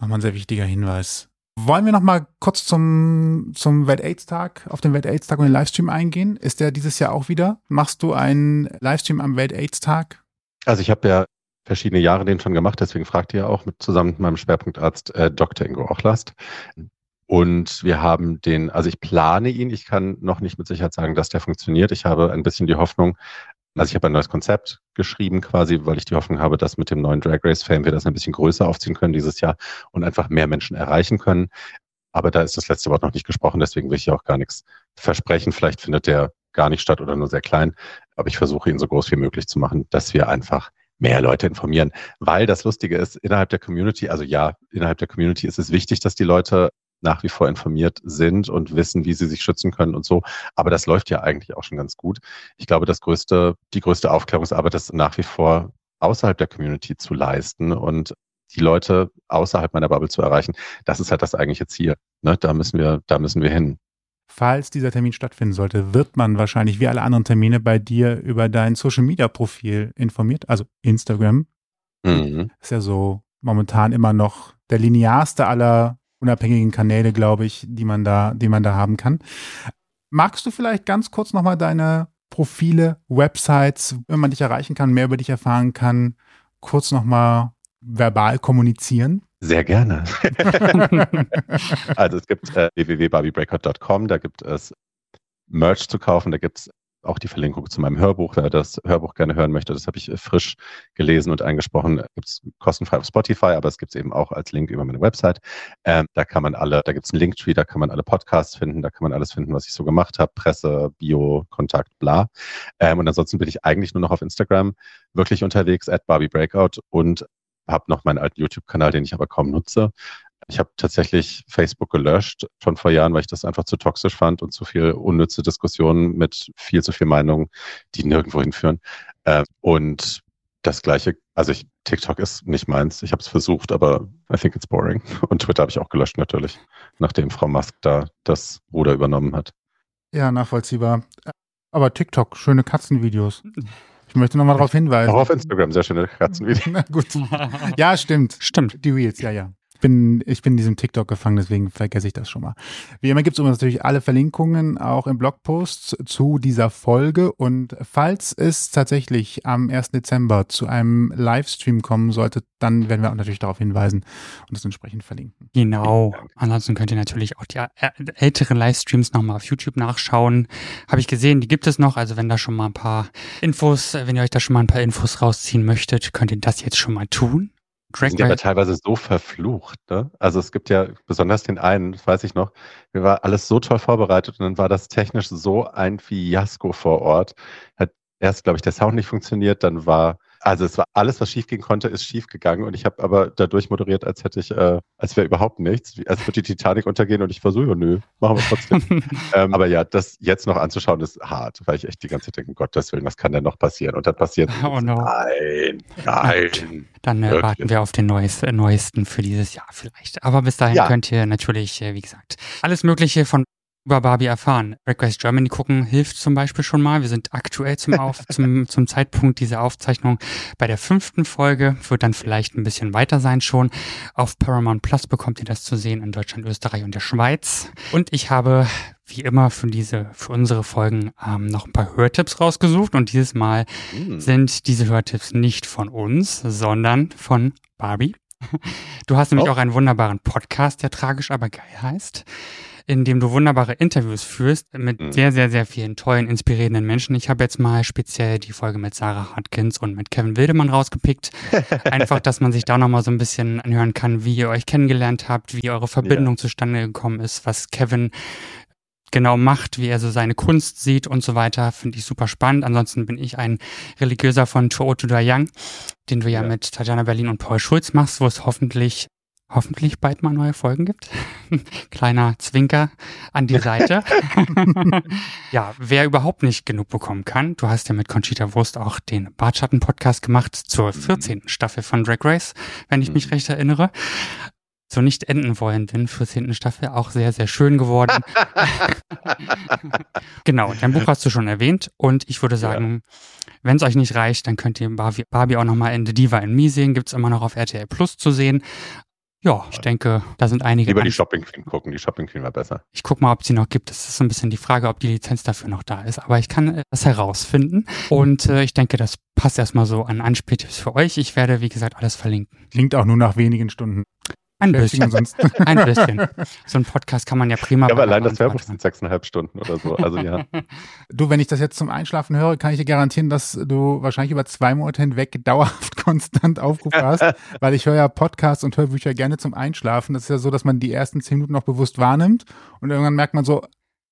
Nochmal ein sehr wichtiger Hinweis. Wollen wir nochmal kurz zum, zum Welt-AIDS-Tag, auf den Welt-AIDS-Tag und den Livestream eingehen? Ist der dieses Jahr auch wieder? Machst du einen Livestream am Welt-AIDS-Tag? Also ich habe ja verschiedene Jahre den schon gemacht, deswegen fragt ihr auch mit zusammen mit meinem Schwerpunktarzt äh, Dr. Ingo Ochlast. Und wir haben den, also ich plane ihn, ich kann noch nicht mit Sicherheit sagen, dass der funktioniert. Ich habe ein bisschen die Hoffnung, also ich habe ein neues Konzept geschrieben quasi, weil ich die Hoffnung habe, dass mit dem neuen Drag Race Fame wir das ein bisschen größer aufziehen können dieses Jahr und einfach mehr Menschen erreichen können. Aber da ist das letzte Wort noch nicht gesprochen, deswegen will ich auch gar nichts versprechen. Vielleicht findet der gar nicht statt oder nur sehr klein. Aber ich versuche ihn so groß wie möglich zu machen, dass wir einfach mehr Leute informieren. Weil das Lustige ist, innerhalb der Community, also ja, innerhalb der Community ist es wichtig, dass die Leute nach wie vor informiert sind und wissen, wie sie sich schützen können und so. Aber das läuft ja eigentlich auch schon ganz gut. Ich glaube, das größte, die größte Aufklärungsarbeit ist nach wie vor außerhalb der Community zu leisten und die Leute außerhalb meiner Bubble zu erreichen. Das ist halt das eigentliche Ziel. Ne? Da müssen wir, da müssen wir hin. Falls dieser Termin stattfinden sollte, wird man wahrscheinlich wie alle anderen Termine bei dir über dein Social Media Profil informiert, also Instagram. Mhm. Ist ja so momentan immer noch der linearste aller unabhängigen Kanäle, glaube ich, die man da, die man da haben kann. Magst du vielleicht ganz kurz nochmal deine Profile, Websites, wenn man dich erreichen kann, mehr über dich erfahren kann, kurz nochmal verbal kommunizieren? Sehr gerne. <laughs> also es gibt äh, www.barbiebreakout.com, da gibt es Merch zu kaufen, da gibt es auch die Verlinkung zu meinem Hörbuch. Wer das Hörbuch gerne hören möchte, das habe ich äh, frisch gelesen und eingesprochen. Gibt es kostenfrei auf Spotify, aber es gibt es eben auch als Link über meine Website. Ähm, da kann man alle, da gibt es einen Linktree, da kann man alle Podcasts finden, da kann man alles finden, was ich so gemacht habe. Presse, Bio, Kontakt, bla. Ähm, und ansonsten bin ich eigentlich nur noch auf Instagram wirklich unterwegs, at Barbie Breakout und habe noch meinen alten YouTube-Kanal, den ich aber kaum nutze. Ich habe tatsächlich Facebook gelöscht, schon vor Jahren, weil ich das einfach zu toxisch fand und zu viel unnütze Diskussionen mit viel zu viel Meinungen, die nirgendwo hinführen. Äh, und das gleiche, also ich, TikTok ist nicht meins. Ich habe es versucht, aber I think it's boring. <laughs> Und Twitter habe ich auch gelöscht natürlich, nachdem Frau Musk da das Ruder übernommen hat. Ja, nachvollziehbar. Aber TikTok, schöne Katzenvideos. <laughs> Ich möchte nochmal darauf hinweisen. Auch auf Instagram, sehr schöne Katzenvideos. <laughs> Na gut. Ja, stimmt. Stimmt. Die Reels, ja, ja bin, ich bin in diesem TikTok gefangen, deswegen vergesse ich das schon mal. Wie immer gibt es natürlich alle Verlinkungen auch im Blogpost zu dieser Folge. Und falls es tatsächlich am 1. Dezember zu einem Livestream kommen sollte, dann werden wir auch natürlich darauf hinweisen und das entsprechend verlinken. Genau. Ansonsten könnt ihr natürlich auch die älteren Livestreams nochmal auf YouTube nachschauen. Habe ich gesehen, die gibt es noch. Also wenn da schon mal ein paar Infos, wenn ihr euch da schon mal ein paar Infos rausziehen möchtet, könnt ihr das jetzt schon mal tun. Drag sind ja teilweise so verflucht. Ne? Also es gibt ja besonders den einen, das weiß ich noch, mir war alles so toll vorbereitet und dann war das technisch so ein Fiasko vor Ort. Hat erst, glaube ich, der Sound nicht funktioniert, dann war also es war alles, was schiefgehen konnte, ist schiefgegangen und ich habe aber dadurch moderiert, als hätte ich, äh, als wäre überhaupt nichts, als würde die Titanic untergehen und ich versuche, nö, machen wir trotzdem. <laughs> ähm, aber ja, das jetzt noch anzuschauen ist hart, weil ich echt die ganze Zeit denke, um Gottes Willen, was kann denn noch passieren? Und dann passiert oh no. nein, nein. Dann äh, warten wir auf den neues, äh, neuesten für dieses Jahr vielleicht. Aber bis dahin ja. könnt ihr natürlich, äh, wie gesagt, alles Mögliche von über Barbie erfahren. Request Germany gucken hilft zum Beispiel schon mal. Wir sind aktuell zum, Auf <laughs> zum, zum Zeitpunkt dieser Aufzeichnung bei der fünften Folge. Wird dann vielleicht ein bisschen weiter sein schon. Auf Paramount Plus bekommt ihr das zu sehen in Deutschland, Österreich und der Schweiz. Und ich habe wie immer für diese, für unsere Folgen ähm, noch ein paar Hörtipps rausgesucht. Und dieses Mal mhm. sind diese Hörtipps nicht von uns, sondern von Barbie. <laughs> Du hast nämlich oh. auch einen wunderbaren Podcast, der tragisch aber geil heißt in dem du wunderbare Interviews führst mit mhm. sehr, sehr, sehr vielen tollen, inspirierenden Menschen. Ich habe jetzt mal speziell die Folge mit Sarah Hartkins und mit Kevin Wildemann rausgepickt. <laughs> Einfach, dass man sich da nochmal so ein bisschen anhören kann, wie ihr euch kennengelernt habt, wie eure Verbindung ja. zustande gekommen ist, was Kevin genau macht, wie er so seine Kunst sieht und so weiter, finde ich super spannend. Ansonsten bin ich ein religiöser von Tuoto Young, den du ja, ja, mit Tatjana Berlin und Paul Schulz machst, wo es hoffentlich hoffentlich bald mal neue Folgen gibt. <laughs> Kleiner Zwinker an die Seite. <laughs> ja, wer überhaupt nicht genug bekommen kann, du hast ja mit Conchita Wurst auch den Bartschatten-Podcast gemacht zur 14. Mhm. Staffel von Drag Race, wenn ich mich mhm. recht erinnere. Zur nicht enden wollenden 14. Staffel auch sehr, sehr schön geworden. <laughs> genau, dein Buch hast du schon erwähnt und ich würde sagen, ja. wenn es euch nicht reicht, dann könnt ihr Barbie, Barbie auch nochmal in The Diva in Me sehen, gibt's immer noch auf RTL Plus zu sehen. Ja, ich denke, da sind einige. Lieber die Shopping Queen gucken, die Shopping Queen war besser. Ich gucke mal, ob sie noch gibt. Das ist so ein bisschen die Frage, ob die Lizenz dafür noch da ist. Aber ich kann äh, das herausfinden. Und äh, ich denke, das passt erstmal so an Anspieltipps für euch. Ich werde, wie gesagt, alles verlinken. Klingt auch nur nach wenigen Stunden. Ein bisschen. <laughs> Ein bisschen. So ein Podcast kann man ja prima. Ja, aber allein das Hörbuch sind sechseinhalb Stunden oder so. Also ja. <laughs> Du, wenn ich das jetzt zum Einschlafen höre, kann ich dir garantieren, dass du wahrscheinlich über zwei Monate hinweg dauerhaft <laughs> konstant Aufrufe hast, weil ich höre ja Podcasts und Hörbücher gerne zum Einschlafen. Das ist ja so, dass man die ersten zehn Minuten noch bewusst wahrnimmt und irgendwann merkt man so,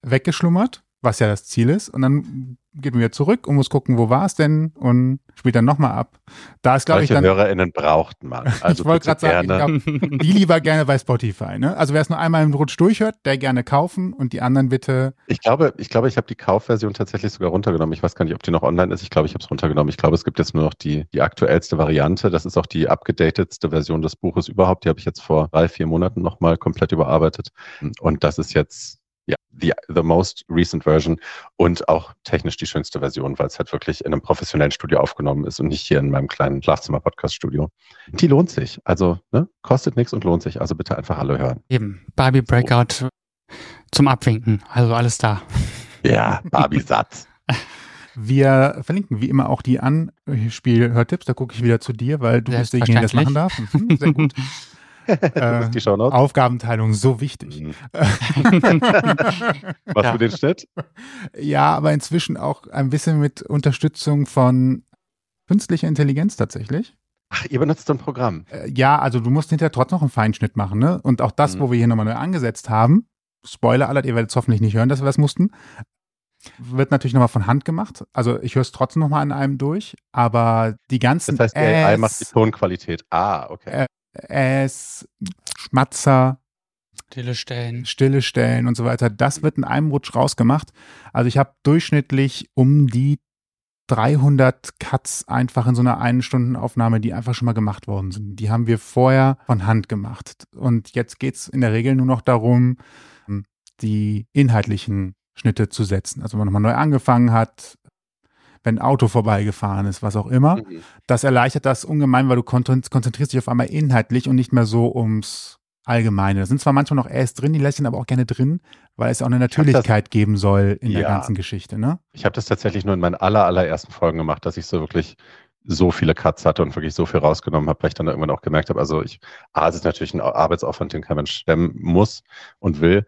weggeschlummert, was ja das Ziel ist. Und dann geht man wieder zurück und muss gucken, wo war es denn und spielt dann nochmal ab. Da ist, glaube ich, dann. HörerInnen braucht man. <laughs> Also ich wollte gerade sagen, ich glaub, die lieber gerne bei Spotify. Ne? Also wer es nur einmal im Rutsch durchhört, der gerne kaufen und die anderen bitte. Ich glaube, ich glaube, ich habe die Kaufversion tatsächlich sogar runtergenommen. Ich weiß gar nicht, ob die noch online ist. Ich glaube, ich habe es runtergenommen. Ich glaube, es gibt jetzt nur noch die, die aktuellste Variante. Das ist auch die abgedatetste Version des Buches überhaupt. Die habe ich jetzt vor drei, vier Monaten nochmal komplett überarbeitet. Und das ist jetzt ja, the, the most recent version und auch technisch die schönste Version, weil es halt wirklich in einem professionellen Studio aufgenommen ist und nicht hier in meinem kleinen Schlafzimmer-Podcast-Studio. Die lohnt sich. Also, ne, kostet nichts und lohnt sich. Also bitte einfach alle hören. Eben. Barbie Breakout zum Abwinken. Also alles da. Ja, Barbie-Satz. <laughs> Wir verlinken wie immer auch die Anspielhörtipps. Da gucke ich wieder zu dir, weil du bist derjenige, der das machen darf. Mhm, sehr gut. <laughs> <laughs> äh, die Shownotes. Aufgabenteilung so wichtig. Mhm. <laughs> Was Ja. für den Schnitt? Ja, aber inzwischen auch ein bisschen mit Unterstützung von künstlicher Intelligenz tatsächlich. Ach, ihr benutzt so ein Programm. Äh, Ja, also du musst hinterher trotzdem noch einen Feinschnitt machen, ne? Und auch das, Mhm. wo wir hier nochmal neu angesetzt haben, Spoiler alert, ihr werdet es hoffentlich nicht hören, dass wir das mussten, wird natürlich nochmal von Hand gemacht. Also ich höre es trotzdem nochmal an einem durch, aber die ganzen Das heißt, die AI macht die Tonqualität. Ah, okay. Äh, Äs, Schmatzer, Stille Stellen. Stille Stellen und so weiter, das wird in einem Rutsch rausgemacht. Also ich habe durchschnittlich um die 300 Cuts einfach in so einer einen Stunden Aufnahme, die einfach schon mal gemacht worden sind. Die haben wir vorher von Hand gemacht. Und jetzt geht's in der Regel nur noch darum, die inhaltlichen Schnitte zu setzen. Also wenn man nochmal neu angefangen hat, wenn ein Auto vorbeigefahren ist, was auch immer. Mhm. Das erleichtert das ungemein, weil du kon- konzentrierst dich auf einmal inhaltlich und nicht mehr so ums Allgemeine. Da sind zwar manchmal noch Äs drin, die lässt ihn aber auch gerne drin, weil es auch eine Natürlichkeit geben soll in der Ja. ganzen Geschichte, ne? Ich habe das tatsächlich nur in meinen aller, allerersten Folgen gemacht, dass ich so wirklich so viele Cuts hatte und wirklich so viel rausgenommen habe, weil ich dann irgendwann auch gemerkt habe, also ich, A, es ist natürlich ein Arbeitsaufwand, den kein Mensch stemmen muss und will.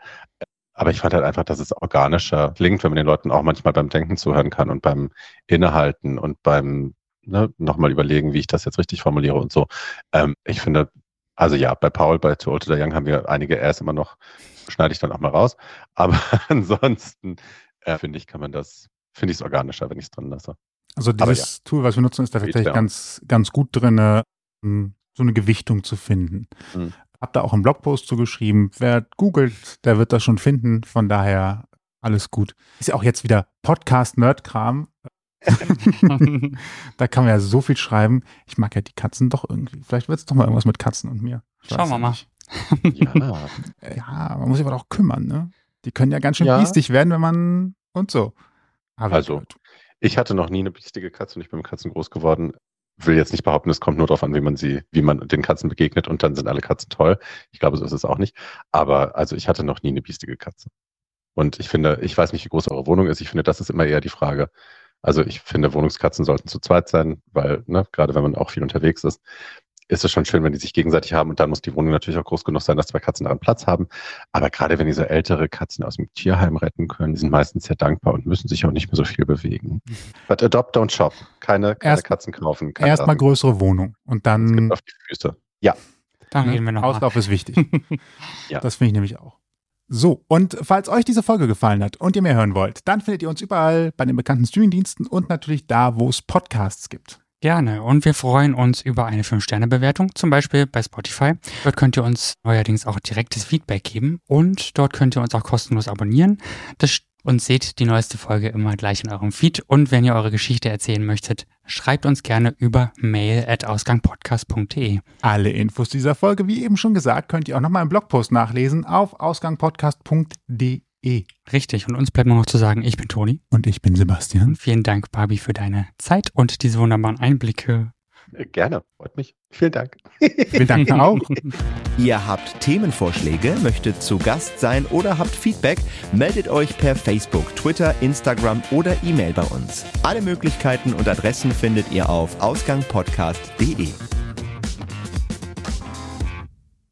Aber ich fand halt einfach, dass es organischer klingt, wenn man den Leuten auch manchmal beim Denken zuhören kann und beim Innehalten und beim ne, nochmal überlegen, wie ich das jetzt richtig formuliere und so. Ähm, ich finde, also ja, bei Paul, bei Too Old to Die Young haben wir einige Rs immer noch, schneide ich dann auch mal raus. Aber <laughs> ansonsten äh, finde ich, kann man das, finde ich es organischer, wenn ich es drin lasse. Also dieses Tool, was wir nutzen, ist da tatsächlich Ja. ganz, ganz gut drin, ähm, so eine Gewichtung zu finden. Mhm. Hab da auch einen Blogpost zugeschrieben. Wer googelt, der wird das schon finden. Von daher alles gut. Ist ja auch jetzt wieder Podcast-Nerd-Kram. <laughs> Da kann man ja so viel schreiben. Ich mag ja die Katzen doch irgendwie. Vielleicht wird es doch mal irgendwas mit Katzen und mir. Ich Schauen wir ja mal. Ja, Äh, Ja, man muss sich aber auch kümmern, ne? Die können ja ganz schön Ja. biestig werden, wenn man und so. Ich Also, ich hatte noch nie eine biestige Katze und ich bin mit Katzen groß geworden. Will jetzt nicht behaupten, es kommt nur darauf an, wie man sie, wie man den Katzen begegnet und dann sind alle Katzen toll. Ich glaube, so ist es auch nicht. Aber also ich hatte noch nie eine biestige Katze. Und ich finde, ich weiß nicht, wie groß eure Wohnung ist. Ich finde, das ist immer eher die Frage. Also ich finde, Wohnungskatzen sollten zu zweit sein, weil, ne, gerade wenn man auch viel unterwegs ist, ist es schon schön, wenn die sich gegenseitig haben. Und dann muss die Wohnung natürlich auch groß genug sein, dass zwei Katzen daran Platz haben. Aber gerade wenn die so ältere Katzen aus dem Tierheim retten können, die sind meistens sehr dankbar und müssen sich auch nicht mehr so viel bewegen. But adopt, don't shop. Keine, keine Erst- Katzen kaufen. Erstmal größere Wohnung und Es dann gibt auf die Füße. Dann ne, reden wir nochmal. Auslauf ist wichtig. <laughs> Ja. Das finde ich nämlich auch. So, und falls euch diese Folge gefallen hat und ihr mehr hören wollt, dann findet ihr uns überall bei den bekannten Streamingdiensten und natürlich da, wo es Podcasts gibt. Gerne. Und wir freuen uns über eine 5-Sterne-Bewertung, zum Beispiel bei Spotify. Dort könnt ihr uns neuerdings auch direktes Feedback geben und dort könnt ihr uns auch kostenlos abonnieren. Das und seht die neueste Folge immer gleich in eurem Feed. Und wenn ihr eure Geschichte erzählen möchtet, schreibt uns gerne über mail at ausgangpodcast.de. Alle Infos dieser Folge, wie eben schon gesagt, könnt ihr auch nochmal im Blogpost nachlesen auf ausgangpodcast.de. Richtig. Und uns bleibt nur noch zu sagen, ich bin Toni. Und ich bin Sebastian. Und vielen Dank, Barbie, für deine Zeit und diese wunderbaren Einblicke. Äh, Gerne, freut mich. Vielen Dank. Wir danken <laughs> auch. Ihr habt Themenvorschläge, möchtet zu Gast sein oder habt Feedback, meldet euch per Facebook, Twitter, Instagram oder E-Mail bei uns. Alle Möglichkeiten und Adressen findet ihr auf ausgangpodcast.de.